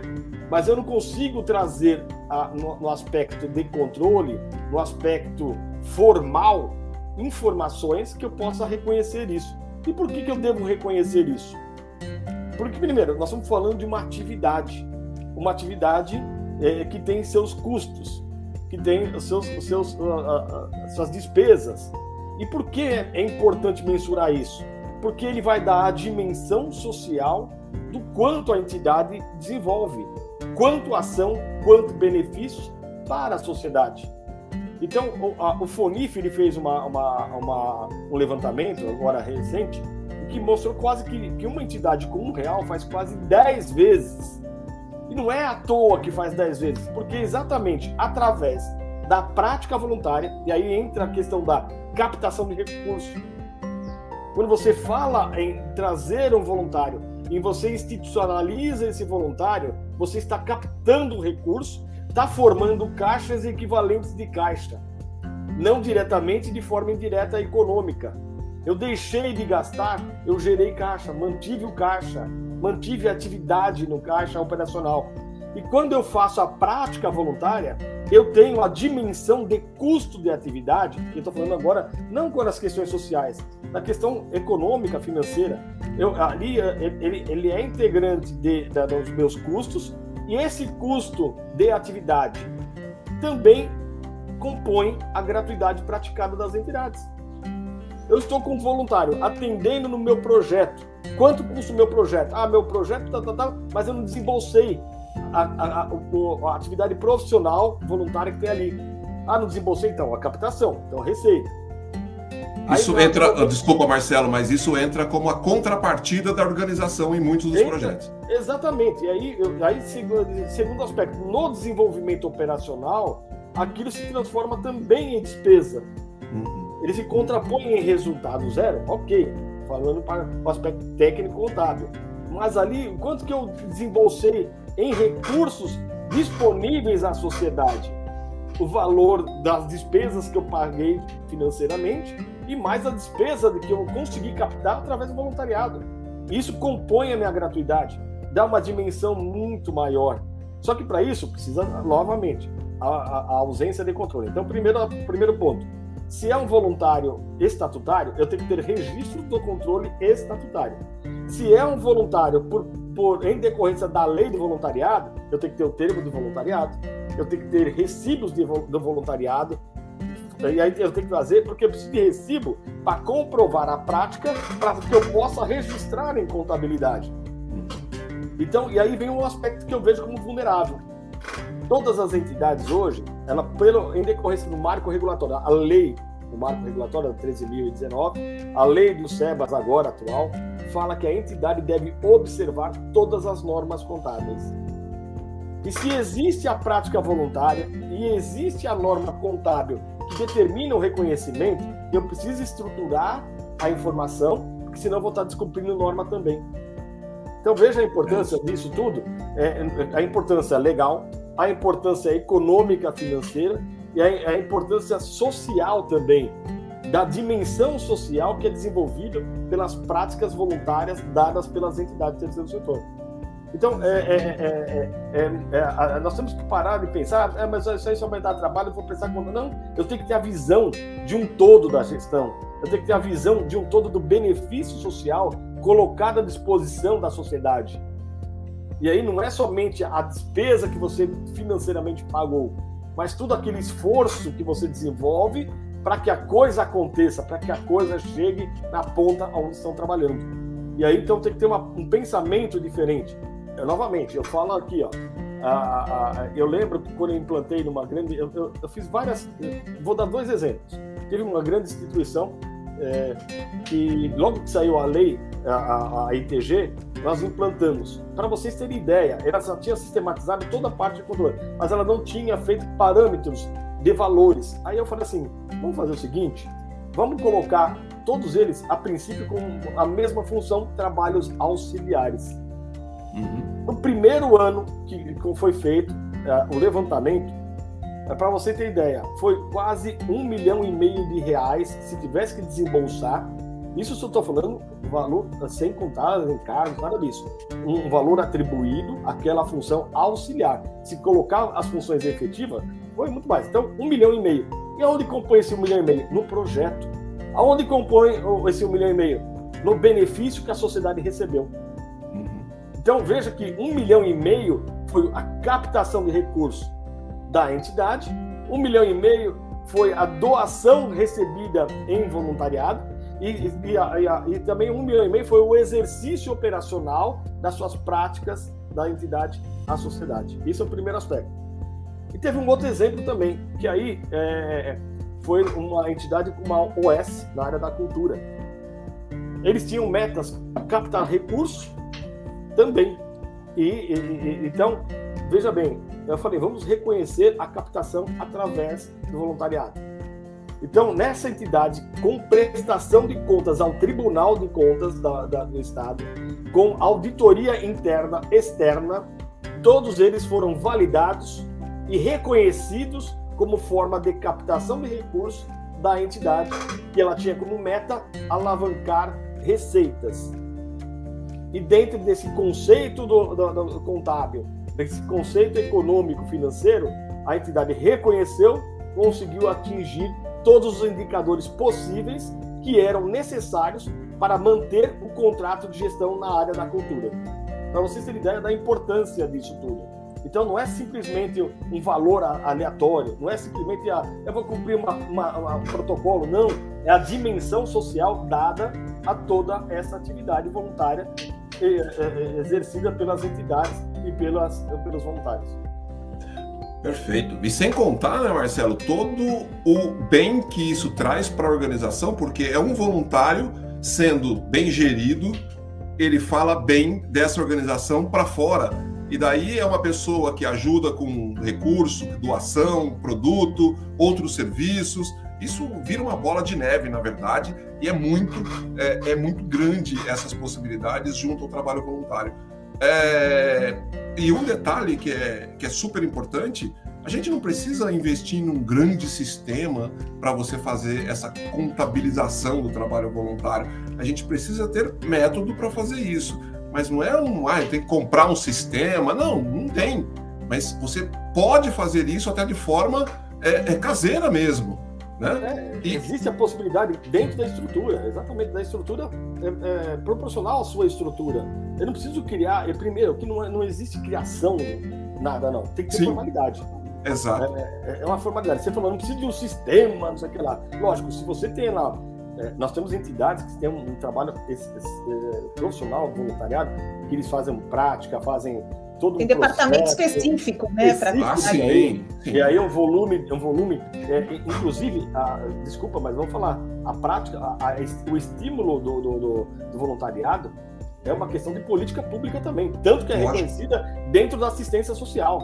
Mas eu não consigo trazer a, no, no aspecto de controle, no aspecto formal, informações que eu possa reconhecer isso. E por que, que eu devo reconhecer isso? Porque, primeiro, nós estamos falando de uma atividade, uma atividade é, que tem seus custos, que tem os seus, os seus, suas despesas, e por que é importante mensurar isso? Porque ele vai dar a dimensão social do quanto a entidade desenvolve, quanto ação, quanto benefícios para a sociedade. Então, o, a, o FONIF ele fez uma, uma, uma, um levantamento, agora recente, que mostrou quase que, que uma entidade com um real faz quase 10 vezes. E não é à toa que faz 10 vezes, porque exatamente através da prática voluntária, e aí entra a questão da captação de recursos. Quando você fala em trazer um voluntário e você institucionaliza esse voluntário, você está captando recurso, está formando caixas equivalentes de caixa, não diretamente de forma indireta econômica. Eu deixei de gastar, eu gerei caixa, mantive o caixa, mantive a atividade no caixa operacional. E quando eu faço a prática voluntária, eu tenho a dimensão de custo de atividade, eu estou falando agora não com as questões sociais, na questão econômica, financeira. Eu, ali ele, ele é integrante de, de, dos meus custos e esse custo de atividade também compõe a gratuidade praticada das entidades. Eu estou com um voluntário atendendo no meu projeto. Quanto custa o meu projeto? Ah, meu projeto tá, tá, tá, mas eu não desembolsei a, a, a, a, atividade profissional voluntária que tem ali. Ah, não desembolsei então a captação, então a receita. Isso Aí, entra, eu... desculpa Marcelo, mas isso entra como a contrapartida da organização em muitos dos entra, projetos. Exatamente. E aí, eu, aí segundo, segundo aspecto, no desenvolvimento operacional, aquilo se transforma também em despesa. Uhum. Ele se contrapõe em resultado zero, ok, falando para o aspecto técnico contábil. Mas ali, quanto que eu desembolsei em recursos disponíveis à sociedade. O valor das despesas que eu paguei financeiramente e mais a despesa de que eu consegui captar através do voluntariado. Isso compõe a minha gratuidade, dá uma dimensão muito maior. Só que para isso precisa, novamente, a, a, a, ausência de controle. Então, primeiro, primeiro ponto: se é um voluntário estatutário, eu tenho que ter registro do controle estatutário. Se é um voluntário por por, em decorrência da lei do voluntariado, eu tenho que ter o termo do voluntariado, eu tenho que ter recibos de, do voluntariado, e aí eu tenho que fazer, porque eu preciso de recibo para comprovar a prática, para que eu possa registrar em contabilidade. Então, e aí vem um aspecto que eu vejo como vulnerável. Todas as entidades hoje, ela, pelo, em decorrência do marco regulatório, a lei do marco regulatório 13.019, a lei do SEBAS agora atual, fala que a entidade deve observar todas as normas contábeis. E se existe a prática voluntária e existe a norma contábil que determina o reconhecimento, eu preciso estruturar a informação, porque senão vou estar descumprindo norma também. Então veja a importância disso tudo, é, a importância legal, a importância econômica financeira e a, importância social também, da dimensão social que é desenvolvida pelas práticas voluntárias dadas pelas entidades do terceiro setor. Então, é, é, é, nós temos que parar de pensar, mas isso aí só vai dar trabalho, eu vou pensar quando. Não, eu tenho que ter a visão de um todo da gestão, eu tenho que ter a visão de um todo do benefício social colocado à disposição da sociedade. E aí não é somente a despesa que você financeiramente pagou, mas tudo aquele esforço que você desenvolve para que a coisa aconteça, para que a coisa chegue na ponta onde estão trabalhando. E aí então tem que ter uma, um pensamento diferente. Eu, novamente, eu falo aqui, ó. A, a, eu lembro que quando eu implantei numa grande. Eu, eu, eu fiz várias. vou dar dois exemplos. Teve uma grande instituição é, que, logo que saiu a lei, a, a, ITG, nós implantamos. Para vocês terem ideia, ela já tinha sistematizado toda a parte de controle, mas ela não tinha feito parâmetros de valores. Aí eu falei assim: vamos fazer o seguinte, vamos colocar todos eles, a princípio, com a mesma função, trabalhos auxiliares. Uhum. No primeiro ano que foi feito uh, o levantamento, para você ter ideia, foi quase um milhão e meio de reais se tivesse que desembolsar. Isso eu estou falando valor sem contar encargos, nada disso. Um valor atribuído àquela função auxiliar. Se colocar as funções efetivas, foi muito mais. Então, um milhão e meio. E aonde compõe esse um milhão e meio? No projeto. Aonde compõe esse um milhão e meio? No benefício que a sociedade recebeu. Uhum. Então, veja que um milhão e meio foi a captação de recursos da entidade, um milhão e meio foi a doação recebida em voluntariado e, e, e, e, também um milhão e meio foi o exercício operacional das suas práticas da entidade à sociedade. Esse é o primeiro aspecto. E teve um outro exemplo também, que aí é, foi uma entidade com uma OS na área da cultura. Eles tinham metas captar recursos também. E, então, veja bem, eu falei, vamos reconhecer a captação através do voluntariado. Então, nessa entidade, com prestação de contas ao Tribunal de Contas da, da, do Estado, com auditoria interna, externa, todos eles foram validados e reconhecidos como forma de captação de recursos da entidade, que ela tinha como meta alavancar receitas. E dentro desse conceito do, do, do contábil, desse conceito econômico financeiro, a entidade reconheceu, conseguiu atingir todos os indicadores possíveis que eram necessários para manter o contrato de gestão na área da cultura. Para vocês terem ideia da importância disso tudo. Então não é simplesmente um valor aleatório, não é simplesmente a, eu vou cumprir uma, uma, um protocolo, não. É a dimensão social dada a toda essa atividade voluntária exercida pelas entidades pelas, pelos voluntários. Perfeito. E sem contar, né, Marcelo, todo o bem que isso traz para a organização, porque é um voluntário sendo bem gerido, ele fala bem dessa organização para fora. E daí é uma pessoa que ajuda com recurso, doação, produto, outros serviços. Isso vira uma bola de neve, na verdade, e é muito, é, é muito grande essas possibilidades junto ao trabalho voluntário. É, e um detalhe que é, que é super importante, a gente não precisa investir num grande sistema para você fazer essa contabilização do trabalho voluntário. A gente precisa ter método para fazer isso. Mas não é um, ah, tem que comprar um sistema. Não, não tem. Mas você pode fazer isso até de forma é, é caseira mesmo. Né? É. Existe a possibilidade dentro da estrutura, exatamente da estrutura é, é, proporcional à sua estrutura. Eu não preciso criar, eu, primeiro, que não, é, não existe criação nada, não. Tem que ter Sim. formalidade. Exato. É, é, é, uma formalidade. Você falou, não precisa de um sistema, não sei o que lá. Lógico, se você tem lá. nós temos entidades que têm um, um trabalho esse, esse, profissional, voluntariado, que eles fazem prática, fazem todo Tem um departamento específico, né? Específico, ah, sim, sim. E aí é um volume, é um volume, é, inclusive, a, desculpa, mas vamos falar, a prática, a, a, o estímulo do, do, do, do, voluntariado é uma questão de política pública também, tanto que é reconhecida dentro da assistência social.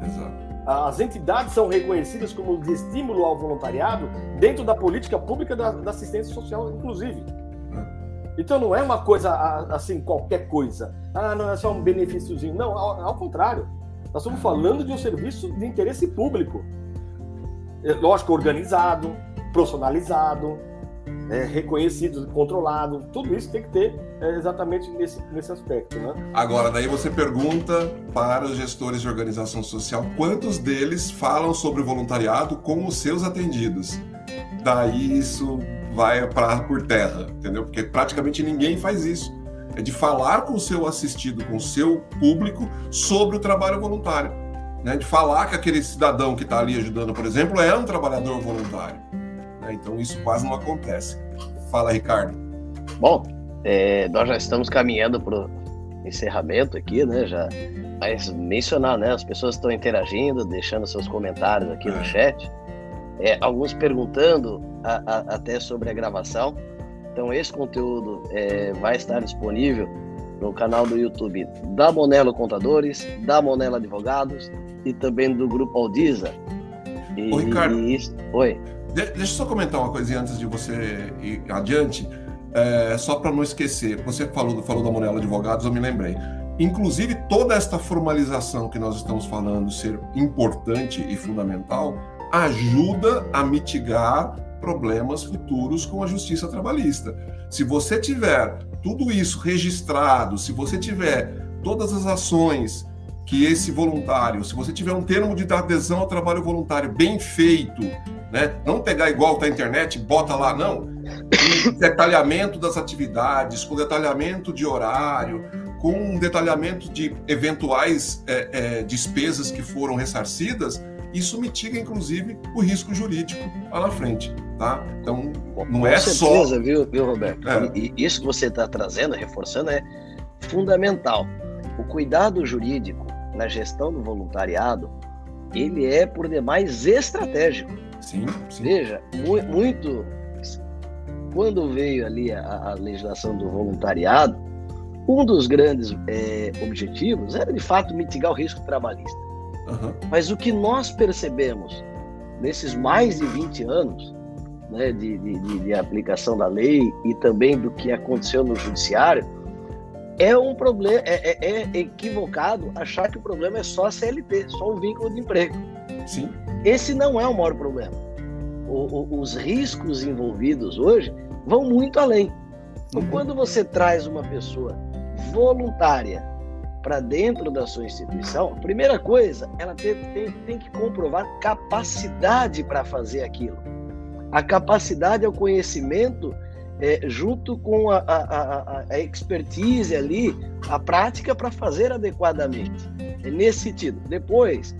Exato. As entidades são reconhecidas como de estímulo ao voluntariado dentro da política pública da, da assistência social, inclusive. Então não é uma coisa assim, qualquer coisa. Ah, não é só um benefíciozinho. Não, ao, ao contrário. Nós estamos falando de um serviço de interesse público. É, lógico, organizado, profissionalizado, é, reconhecido, controlado. Tudo isso tem que ter é, exatamente nesse, nesse aspecto. Né? Agora, daí você pergunta para os gestores de organização social quantos deles falam sobre voluntariado com os seus atendidos. Daí isso vai para por terra, entendeu? Porque praticamente ninguém faz isso. É de falar com o seu assistido, com o seu público sobre o trabalho voluntário. Né? De falar que aquele cidadão que está ali ajudando, por exemplo, é um trabalhador voluntário. Né? Então isso quase não acontece. Fala, Ricardo. Bom, é, nós já estamos caminhando para o encerramento aqui, né? Já, mas mencionar, né? As pessoas estão interagindo, deixando seus comentários aqui é. no chat. É, alguns perguntando a, a, até sobre a gravação. Então, esse conteúdo é, vai estar disponível no canal do YouTube da Monelo Contadores, da Monelo Advogados e também do Grupo Aldiza. E, Ô, Ricardo. Isso... Oi. De, deixa eu só comentar uma coisinha antes de você ir adiante. É, só para não esquecer, você falou, falou da Monela Advogados, eu me lembrei. Inclusive, toda esta formalização que nós estamos falando ser importante e fundamental ajuda a mitigar problemas futuros com a justiça trabalhista. Se você tiver tudo isso registrado, se você tiver todas as ações que esse voluntário, se você tiver um termo de adesão ao trabalho voluntário bem feito, né? Não pegar igual tá internet, bota lá, não. Com detalhamento das atividades, com detalhamento de horário, com detalhamento de eventuais é, é, despesas que foram ressarcidas, isso mitiga, inclusive, o risco jurídico lá na frente, tá? Então, não com é certeza, só... viu, viu Roberto? É. E, e isso que você está trazendo, reforçando, é fundamental. O cuidado jurídico na gestão do voluntariado, ele é, por demais, estratégico. Sim, sim. Veja, mu muito... Quando veio ali a, a, legislação do voluntariado, um dos grandes é, objetivos era, de fato, mitigar o risco trabalhista. Uhum. Mas o que nós percebemos nesses mais de 20 anos né, de, de, de aplicação da lei e também do que aconteceu no judiciário, é um problema, é, é, é, equivocado achar que o problema é só a CLT, só o vínculo de emprego. Sim. Esse não é o maior problema. O, o, os riscos envolvidos hoje vão muito além. Então, uhum. quando você traz uma pessoa voluntária para dentro da sua instituição, a primeira coisa, ela tem, tem, tem que comprovar capacidade para fazer aquilo. A capacidade é o conhecimento é, junto com a, a, a, a, expertise ali, a prática para fazer adequadamente. É nesse sentido. Depois,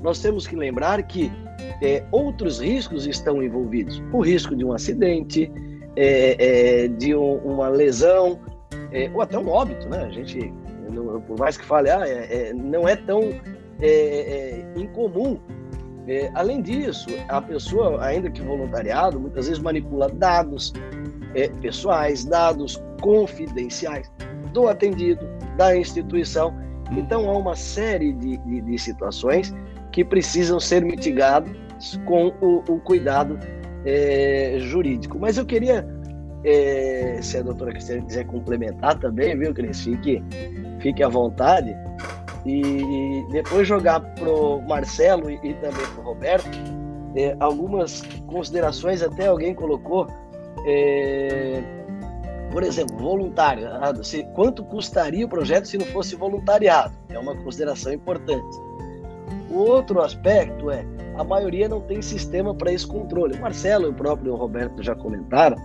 nós temos que lembrar que é, outros riscos estão envolvidos. O risco de um acidente, é, é de um, uma lesão, é, ou até um óbito, né? A gente, por mais que fale, ah, é, não é tão incomum é, além disso, a pessoa, ainda que voluntariado, muitas vezes manipula dados, é, pessoais, dados confidenciais do atendido, da instituição. Então, há uma série de, de, de situações que precisam ser mitigadas com o, o cuidado é, jurídico. Mas eu queria, é, se a doutora Cristiane quiser complementar também, viu, Cris? Fique, fique à vontade. E depois jogar para o Marcelo e, e também para o Roberto é, algumas considerações, até alguém colocou é, por exemplo, voluntariado. Se, quanto custaria o projeto se não fosse voluntariado? É uma consideração importante. O outro aspecto é a maioria não tem sistema para esse controle. O Marcelo e o próprio Roberto já comentaram,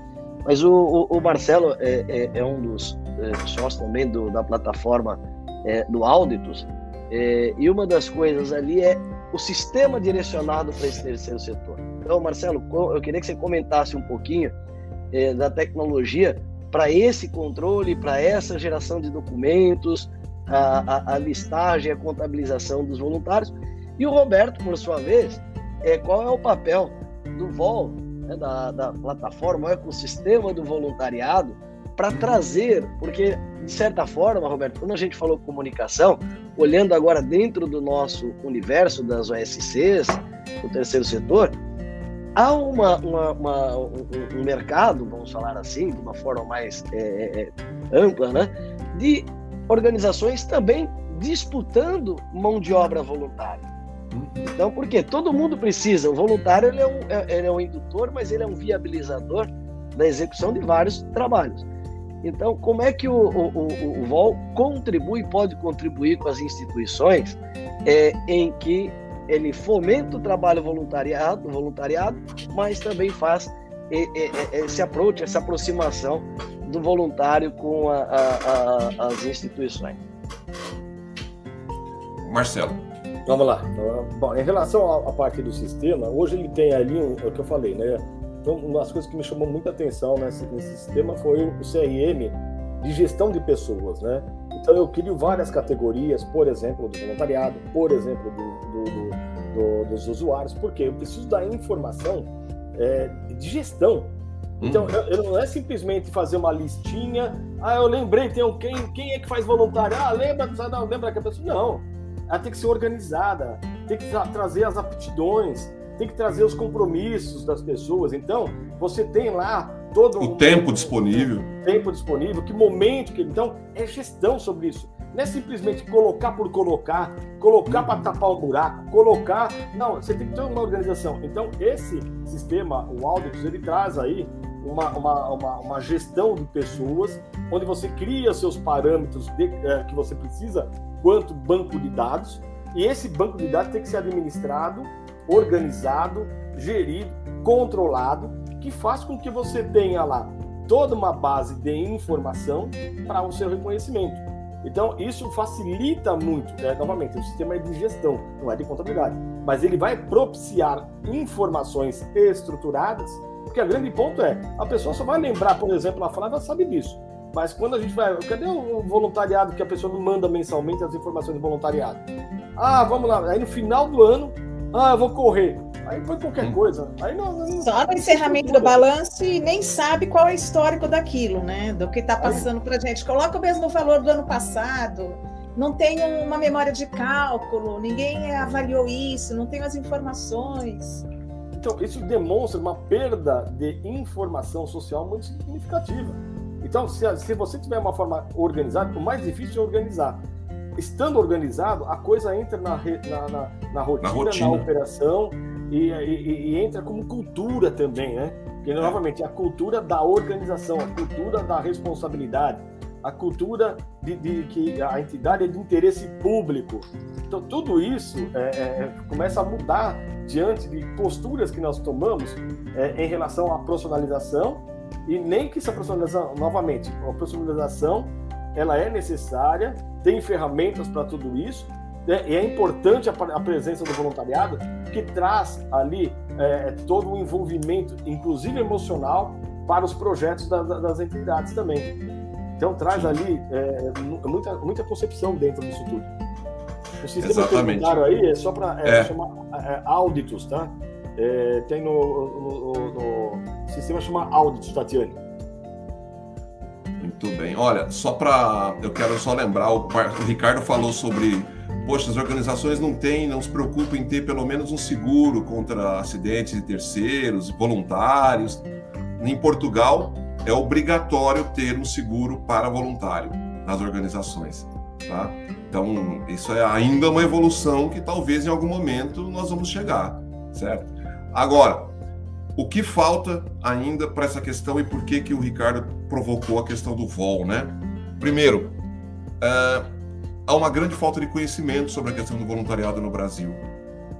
mas o, o, o Marcelo é, é, é, um dos é, sócios também do, da plataforma é, do Auditus, é, e uma das coisas ali é o sistema direcionado para esse terceiro setor. Então, Marcelo, eu queria que você comentasse um pouquinho da tecnologia para esse controle, para essa geração de documentos, a, a, a, listagem, a contabilização dos voluntários. E o Roberto, por sua vez, é, qual é o papel do VOL, né, da, da plataforma, o ecossistema do voluntariado, para trazer, porque, de certa forma, Roberto, quando a gente falou comunicação, olhando agora dentro do nosso universo das OSCs, o terceiro setor, há uma, uma, uma um, um, mercado, vamos falar assim, de uma forma mais é, é, é, ampla, né, de organizações também disputando mão de obra voluntária. Então, porque todo mundo precisa, o voluntário ele é, um, é, ele é um indutor, mas ele é um viabilizador da execução de vários trabalhos. Então, como é que o, o, o, o VOL contribui, pode contribuir com as instituições é, em que ele fomenta o trabalho voluntariado, voluntariado mas também faz esse approach, essa aproximação do voluntário com a, a, a, as instituições. Marcelo. Vamos lá. Bom, em relação à parte do sistema, hoje ele tem ali o que eu falei, né? Então, uma das coisas que me chamou muita atenção nesse, nesse sistema foi o CRM de gestão de pessoas, né? Então eu crio várias categorias, por exemplo, do voluntariado, por exemplo, do, do, do, dos usuários, porque eu preciso da informação é, de gestão. Então, hum. eu, eu, não é simplesmente fazer uma listinha, ah, eu lembrei, tem um, quem, quem é que faz voluntário? Ah, lembra, não, lembra que a pessoa. Não, ela tem que ser organizada, tem que tra trazer as aptidões, tem que trazer os compromissos das pessoas. Então, você tem lá todo o um tempo disponível. Tempo disponível, que momento que. Então, é gestão sobre isso. Não é simplesmente colocar por colocar, colocar para tapar o um buraco, colocar. Não, você tem que ter uma organização. Então, esse sistema, o Auditus, ele traz aí uma, uma, uma, uma, gestão de pessoas, onde você cria seus parâmetros de, é, que você precisa quanto banco de dados, e esse banco de dados tem que ser administrado, organizado, gerido, controlado, que faz com que você tenha lá toda uma base de informação para o seu reconhecimento. Então, isso facilita muito, né? novamente, o sistema é de gestão, não é de contabilidade, mas ele vai propiciar informações estruturadas porque o grande ponto é, a pessoa só vai lembrar, por exemplo, a Flávia sabe disso. Mas quando a gente vai. Cadê o voluntariado que a pessoa não manda mensalmente as informações de voluntariado? Ah, vamos lá. Aí no final do ano, ah, eu vou correr. Aí foi qualquer hum. coisa. Aí não, não, Só no encerramento do balanço e nem sabe qual é o histórico daquilo, né? Do que está passando para gente. Coloca o mesmo valor do ano passado. Não tem uma memória de cálculo, ninguém avaliou isso, não tem as informações. Então, isso demonstra uma perda de informação social muito significativa. Então, se, se você tiver uma forma organizada, o mais difícil é organizar. Estando organizado, a coisa entra na, na, na, na, rotina, na, rotina. na operação e, e, e, entra como cultura também, né? Porque, novamente, é a cultura da organização, a cultura da responsabilidade, a cultura de, de, que a entidade é de interesse público. Então, tudo isso é, é, é, começa a mudar diante de posturas que nós tomamos é, em relação à profissionalização e nem que essa profissionalização, novamente, a profissionalização ela é necessária, tem ferramentas para tudo isso, né? e é importante a, a, presença do voluntariado, que traz ali é, todo o envolvimento, inclusive emocional, para os projetos da, da, das entidades também. Então traz ali é, muita, muita concepção dentro disso tudo. O sistema Exatamente. aí é só para é, é. chamar é, auditos, tá? É, tem no, no, no, sistema chama auditos, Tatiane. Muito bem. Olha, só para eu quero só lembrar o, o Ricardo falou sobre poxa, as organizações não têm, não se preocupam em ter pelo menos um seguro contra acidentes de terceiros, voluntários. Em Portugal, é obrigatório ter um seguro para voluntário nas organizações. Tá? Então, isso é ainda uma evolução que talvez em algum momento nós vamos chegar, certo? Agora, o que falta ainda para essa questão e por que, que o Ricardo provocou a questão do VOL, né? Primeiro, uh, há uma grande falta de conhecimento sobre a questão do voluntariado no Brasil.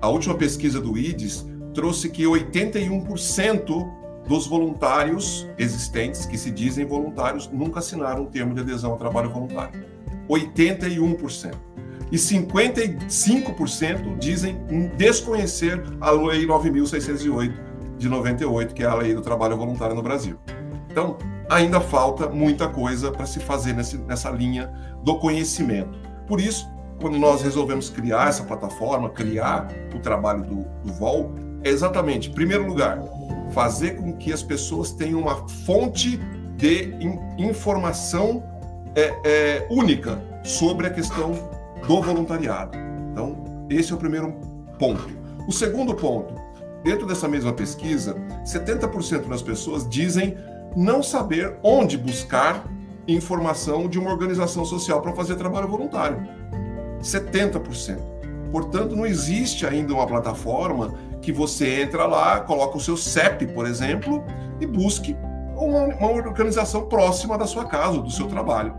A última pesquisa do IDES trouxe que 81% dos voluntários existentes, que se dizem voluntários, nunca assinaram um termo de adesão ao trabalho voluntário. 81%. E 55% dizem desconhecer a Lei 9.608 de 98, que é a lei do trabalho voluntário no Brasil. Então, ainda falta muita coisa para se fazer nesse, nessa linha do conhecimento. Por isso, quando nós resolvemos criar essa plataforma, criar o trabalho do, do VOL, é exatamente, em primeiro lugar, fazer com que as pessoas tenham uma fonte de informação é, é, única sobre a questão do voluntariado. Então, esse é o primeiro ponto. O segundo ponto, dentro dessa mesma pesquisa, 70% das pessoas dizem não saber onde buscar informação de uma organização social para fazer trabalho voluntário. 70%. Portanto, não existe ainda uma plataforma que você entra lá, coloca o seu CEP, por exemplo, e busque uma, uma organização próxima da sua casa, do seu trabalho.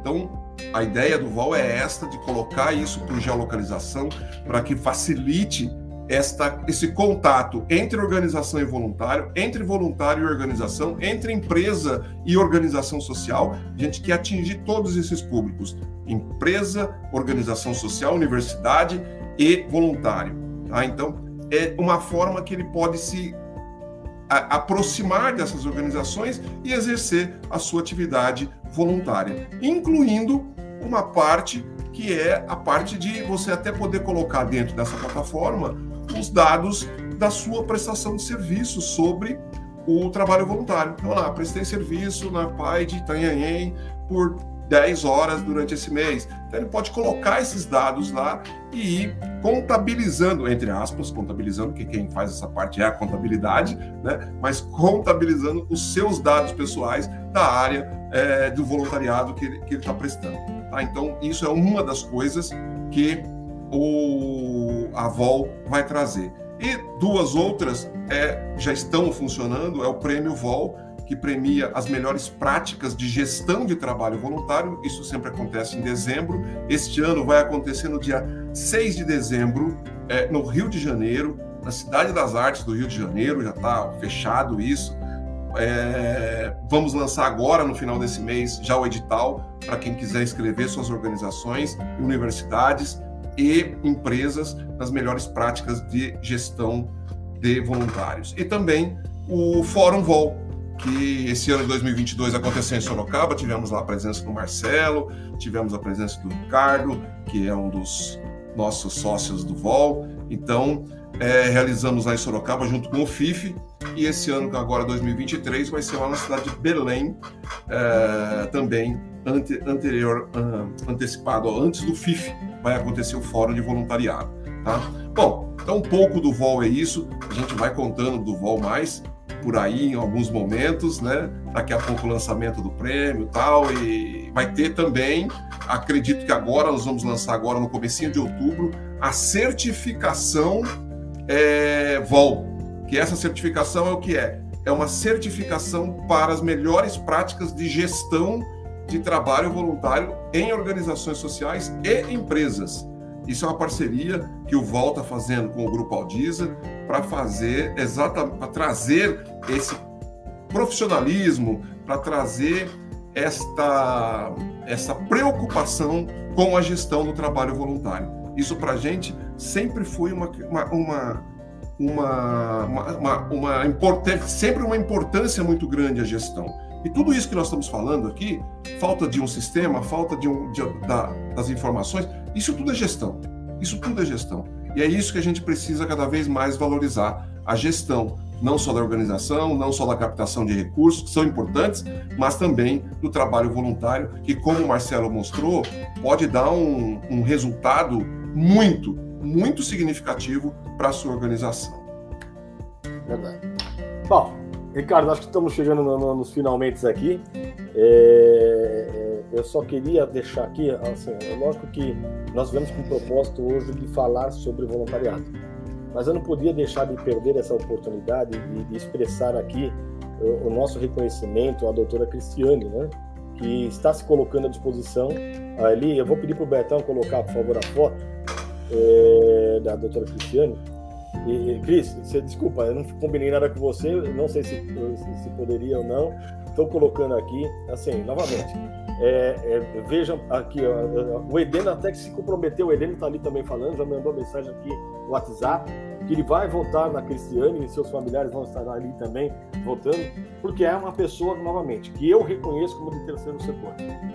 Então, a ideia do VOL é esta, de colocar isso por geolocalização, para que facilite esta, esse contato entre organização e voluntário, entre voluntário e organização, entre empresa e organização social. A gente quer atingir todos esses públicos: empresa, organização social, universidade e voluntário. Tá? Então, é uma forma que ele pode se a, aproximar dessas organizações e exercer a sua atividade voluntária, incluindo uma parte que é a parte de você até poder colocar dentro dessa plataforma os dados da sua prestação de serviço sobre o trabalho voluntário. Então, lá, prestei serviço na PAI de Itanhaém por 10 horas durante esse mês. Então ele pode colocar esses dados lá e ir contabilizando, entre aspas, contabilizando, que quem faz essa parte é a contabilidade, né? mas contabilizando os seus dados pessoais da área é, do voluntariado que ele está prestando. Tá? Então, isso é uma das coisas que o, a VOL vai trazer. E duas outras é, já estão funcionando, é o Prêmio VOL, que premia as melhores práticas de gestão de trabalho voluntário. Isso sempre acontece em dezembro. Este ano vai acontecer no dia 6 de dezembro, é, no Rio de Janeiro, na Cidade das Artes do Rio de Janeiro, já está fechado isso. É, vamos lançar agora, no final desse mês, já o edital para quem quiser inscrever suas organizações, universidades e empresas nas melhores práticas de gestão de voluntários. E também o Fórum Vol, que esse ano de 2022 aconteceu em Sorocaba, tivemos lá a presença do Marcelo, tivemos a presença do Ricardo, que é um dos nossos sócios do VOL. Então, é, realizamos lá em Sorocaba junto com o FIF, e esse ano, agora 2023, vai ser lá na cidade de Belém, é, também ante, anterior, uh, antecipado, antes do FIF, vai acontecer o Fórum de Voluntariado. Tá? Bom, então um pouco do VOL é isso, a gente vai contando do VOL mais, por aí em alguns momentos, né? Daqui a pouco o lançamento do prêmio tal, e vai ter também, acredito que agora, nós vamos lançar agora no comecinho de outubro, a certificação é, VOL, que essa certificação é o que é? É uma certificação para as melhores práticas de gestão de trabalho voluntário em organizações sociais e empresas. Isso é uma parceria que o VOL está fazendo com o Grupo Aldiza para fazer exatamente para trazer esse profissionalismo, para trazer esta, essa preocupação com a gestão do trabalho voluntário. Isso para a gente sempre foi uma, uma, uma, uma, uma, uma, uma sempre uma importância muito grande a gestão. E tudo isso que nós estamos falando aqui, falta de um sistema, falta de um, de, da, das informações, isso tudo é gestão. Isso tudo é gestão. E é isso que a gente precisa cada vez mais valorizar: a gestão, não só da organização, não só da captação de recursos, que são importantes, mas também do trabalho voluntário, que, como o Marcelo mostrou, pode dar um, um resultado muito, muito significativo para a sua organização. Verdade. Bom, Ricardo, acho que estamos chegando no, no, nos finalmente aqui. É, é, eu só queria deixar aqui, assim, é lógico que nós vemos com o propósito hoje de falar sobre voluntariado, mas eu não podia deixar de perder essa oportunidade de, de expressar aqui o, o, nosso reconhecimento à doutora Cristiane, né, que está se colocando à disposição ali. Eu vou pedir para o Betão colocar, por favor, a foto é, da doutora Cristiane e, Cris, você, desculpa, eu não combinei nada com você, não sei se, se, se poderia ou não. Estou colocando aqui, assim, novamente. É, é, vejam aqui, ó, o Edeno até que se comprometeu, o Edeno está ali também falando, já mandou mensagem aqui no WhatsApp, que ele vai votar na Cristiane e seus familiares vão estar ali também votando, porque é uma pessoa, novamente, que eu reconheço como de terceiro setor.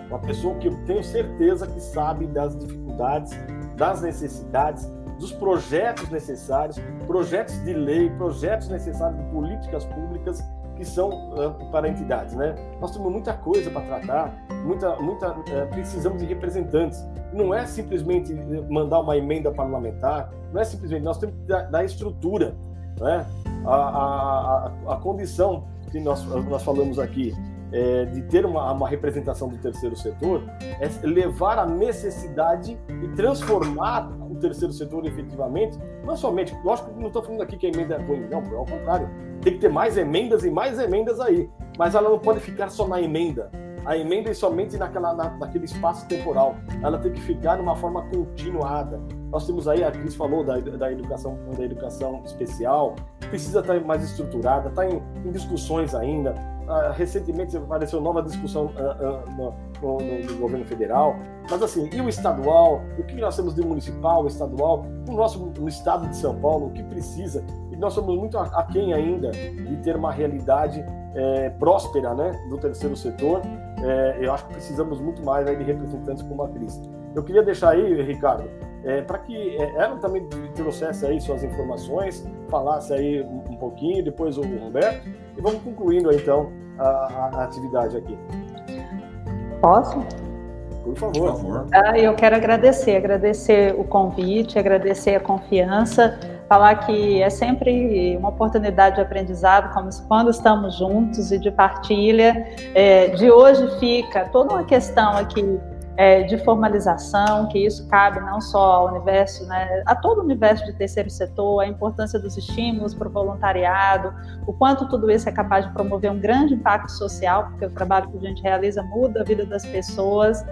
Uma pessoa que eu tenho certeza que sabe das dificuldades, das necessidades, dos projetos necessários, projetos de lei, projetos necessários de políticas públicas que são uh, para entidades, né? Nós temos muita coisa para tratar, muita, muita, uh, precisamos de representantes. Não é simplesmente mandar uma emenda parlamentar, não é simplesmente, nós temos que dar estrutura, né? A, a, a, a condição que nós, nós falamos aqui é, de ter uma, uma, representação do terceiro setor é levar a necessidade e transformar o terceiro setor efetivamente, não somente, lógico que não estou falando aqui que a emenda é ruim, não, ao contrário, tem que ter mais emendas e mais emendas aí, mas ela não pode ficar só na emenda. A emenda é somente naquela, na, naquele espaço temporal. Ela tem que ficar de uma forma continuada. Nós temos aí, a Cris falou da, da, educação, da educação especial, precisa estar mais estruturada, está em, em discussões ainda Uh, recentemente apareceu nova discussão uh, uh, no, no, no, governo federal, mas assim, e o estadual? O que nós temos de municipal, estadual? No nosso no estado de São Paulo, o que precisa? E nós somos muito aquém ainda de ter uma realidade é, próspera né, do terceiro setor. É, eu acho que precisamos muito mais aí, de representantes como a Cris. Eu queria deixar aí, Ricardo, é, para que é, ela também trouxesse aí suas informações, falasse aí um, um pouquinho, depois o Roberto, e vamos concluindo então a, a atividade aqui. Posso? Por favor. Por favor. Ah, eu quero agradecer, agradecer o convite, agradecer a confiança, falar que é sempre uma oportunidade de aprendizado, como quando estamos juntos e de partilha. É, de hoje fica toda uma questão aqui é, de formalização, que isso cabe não só ao universo, né, a todo o universo de terceiro setor, a importância dos estímulos para o voluntariado, o quanto tudo isso é capaz de promover um grande impacto social, porque o trabalho que a gente realiza muda a vida das pessoas.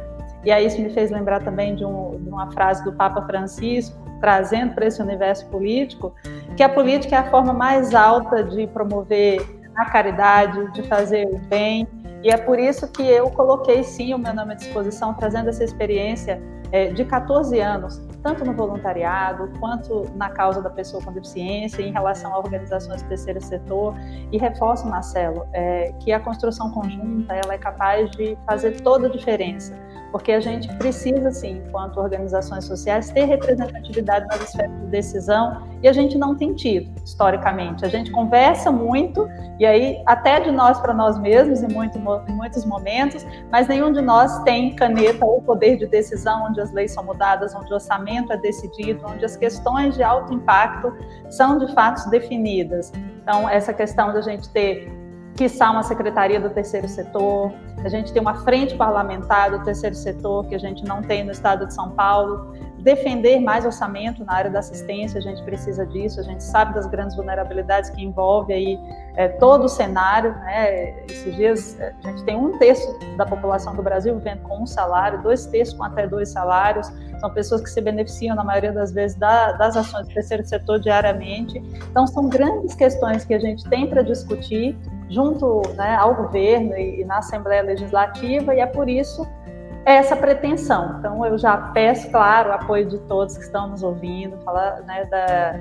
E aí isso me fez lembrar também de, um, de uma frase do Papa Francisco, trazendo para esse universo político, que a política é a forma mais alta de promover a caridade, de fazer o bem, e é por isso que eu coloquei sim o meu nome à disposição, trazendo essa experiência é, de 14 anos, tanto no voluntariado quanto na causa da pessoa com deficiência, em relação a organizações do terceiro setor. E reforço, Marcelo, é, que a construção conjunta ela é capaz de fazer toda a diferença porque a gente precisa, sim, enquanto organizações sociais, ter representatividade nas esferas de decisão e a gente não tem tido, historicamente. A gente conversa muito, e aí até de nós para nós mesmos, em, muito, em muitos momentos, mas nenhum de nós tem caneta ou poder de decisão onde as leis são mudadas, onde o orçamento é decidido, onde as questões de alto impacto são de fato definidas. Então, essa questão da gente ter quiçá uma secretaria do terceiro setor, a gente tem uma frente parlamentar do terceiro setor que a gente não tem no estado de São Paulo, defender mais orçamento na área da assistência, a gente precisa disso, a gente sabe das grandes vulnerabilidades que envolve aí é, todo o cenário, né? Esses dias é, a gente tem um terço da população do Brasil vivendo com um salário, dois terços com até dois salários, são pessoas que se beneficiam na maioria das vezes da, das ações do terceiro setor diariamente, então são grandes questões que a gente tem para discutir junto né, ao governo e, e na Assembleia Legislativa, e é por isso essa pretensão. Então, eu já peço, claro, o apoio de todos que estão nos ouvindo, falar né, da,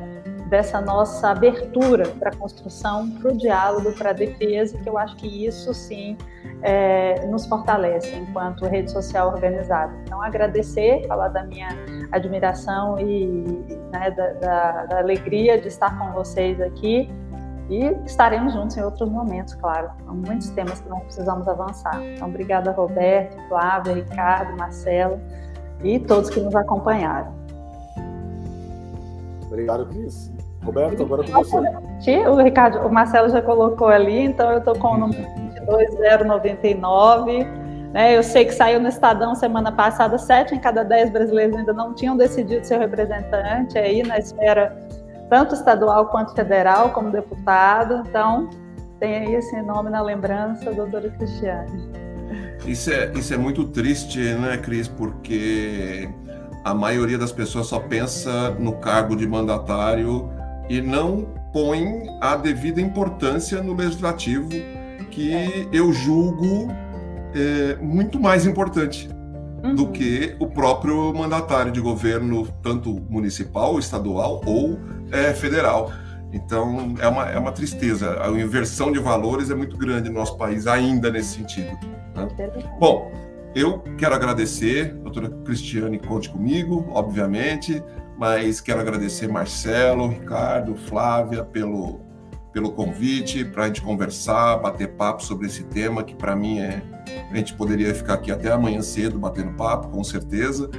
dessa nossa abertura para a construção, para o diálogo, para a defesa, que eu acho que isso sim é, nos fortalece enquanto rede social organizada. Então, agradecer, falar da minha admiração e né, da, da, da alegria de estar com vocês aqui e estaremos juntos em outros momentos, claro. Há muitos temas que nós precisamos avançar. Então, obrigada, Roberto, Flávia, Ricardo, Marcelo e todos que nos acompanharam. Obrigado, Cris. Roberto, agora com você. O Ricardo, o Marcelo já colocou ali, então eu estou com o número 22099. Né? Eu sei que saiu no Estadão semana passada, sete em cada dez brasileiros ainda não tinham decidido seu representante aí na esfera tanto estadual quanto federal, como deputado. Então, tem aí esse nome na lembrança, doutora Cristiane. Isso é, isso é muito triste, né, Cris? Porque a maioria das pessoas só pensa no cargo de mandatário e não põe a devida importância no legislativo, que é. eu julgo é, muito mais importante uhum. do que o próprio mandatário de governo, tanto municipal, estadual ou é, federal. Então, é uma, é uma tristeza. A inversão de valores é muito grande no nosso país, ainda nesse sentido. Né? Bom, eu quero agradecer, doutora Cristiane, conte comigo, obviamente, mas quero agradecer Marcelo, Ricardo, Flávia pelo, pelo convite para a gente conversar, bater papo sobre esse tema que para mim é a gente poderia ficar aqui até amanhã cedo batendo papo, com certeza.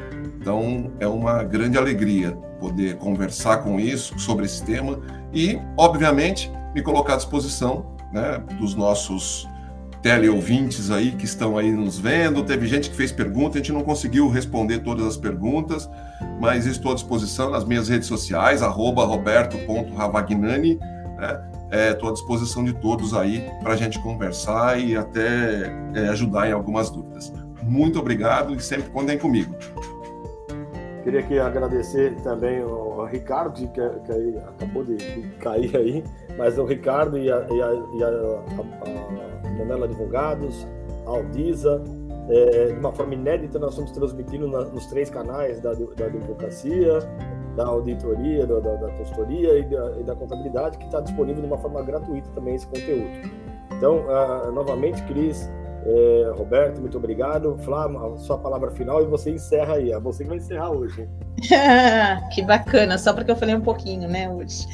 Então é uma grande alegria poder conversar com isso sobre esse tema e, obviamente, me colocar à disposição né, dos nossos teleouvintes aí que estão aí nos vendo. Teve gente que fez pergunta, a gente não conseguiu responder todas as perguntas, mas estou à disposição nas minhas redes sociais, arroba roberto.ravagnani, né? Estou é, à disposição de todos aí para a gente conversar e até é, ajudar em algumas dúvidas. Muito obrigado e sempre contem comigo. Queria aqui agradecer também o Ricardo, que, que acabou de, de, cair aí, mas o Ricardo e a, e a, e a, a, a Monela Advogados, a Aldiza, é, de uma forma inédita, nós estamos transmitindo na, nos três canais da, da advocacia, da auditoria, da, da, da consultoria e da, e da contabilidade, que está disponível de uma forma gratuita também esse conteúdo. Então, uh, novamente, Cris, é, Roberto, muito obrigado. Flávio, sua palavra final e você encerra aí. É você que vai encerrar hoje. que bacana, só porque eu falei um pouquinho, né, hoje.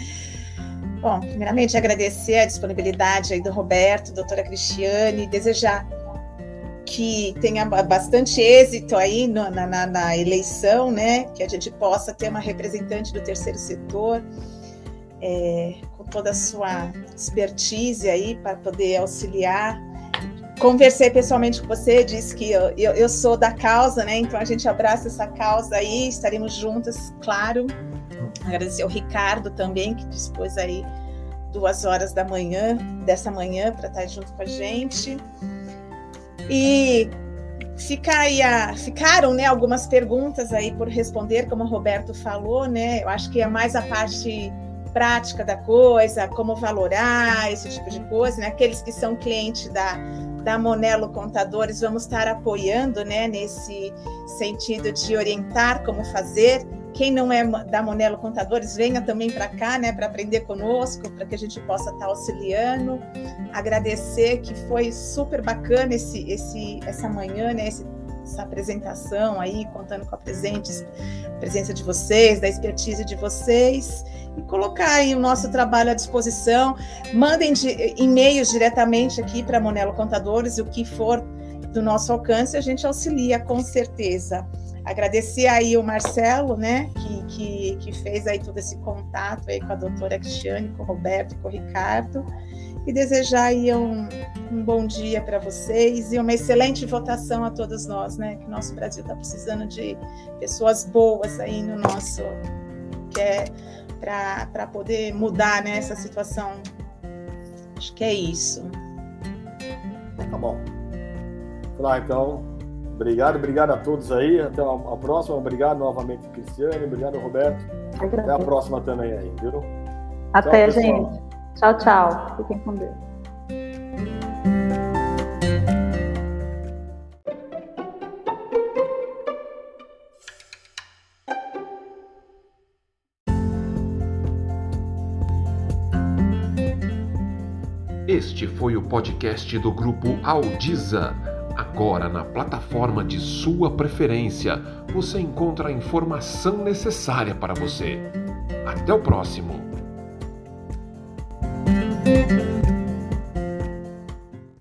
Bom, primeiramente agradecer a disponibilidade aí do Roberto, doutora Cristiane, desejar que tenha bastante êxito aí na, na, na, eleição, né? Que a gente possa ter uma representante do terceiro setor é, com toda a sua expertise aí para poder auxiliar. Conversei pessoalmente com você, disse que eu, eu, eu, sou da causa, né? Então a gente abraça essa causa aí, estaremos juntas, claro. Agradecer ao Ricardo também, que dispôs aí duas horas da manhã, dessa manhã, para estar junto com a gente. E fica a, ficaram né, algumas perguntas aí por responder, como o Roberto falou, né? Eu acho que é mais a parte prática da coisa, como valorar esse tipo de coisa, né? Aqueles que são clientes da, da Monelo Contadores, vamos estar apoiando, né, nesse sentido de orientar como fazer quem não é da Monelo Contadores, venha também para cá, né, para aprender conosco, para que a gente possa estar tá auxiliando. Agradecer que foi super bacana esse, esse, essa manhã, né, esse, essa apresentação aí, contando com a presente, presença de vocês, da expertise de vocês, colocar aí o nosso trabalho à disposição. Mandem e-mails diretamente aqui para Monelo Contadores, o que for do nosso alcance, a gente auxilia com certeza. Agradecer aí o Marcelo, né, que, que, que, fez aí todo esse contato aí com a doutora Cristiane, com o Roberto com o Ricardo, e desejar aí um, um bom dia para vocês e uma excelente votação a todos nós, né, que nosso Brasil está precisando de pessoas boas aí no nosso, que é para poder mudar, né, essa situação. Acho que é isso. Tá bom. Lá, então, Obrigado, obrigado a todos aí. Até a, próxima. Obrigado novamente, Cristiane. Obrigado, Roberto. Até a próxima também aí, viu? Até, tchau, gente. Tchau, tchau. Fiquem com Deus. Este foi o podcast do grupo Audiza Agora, na plataforma de sua preferência, você encontra a informação necessária para você. Até o próximo!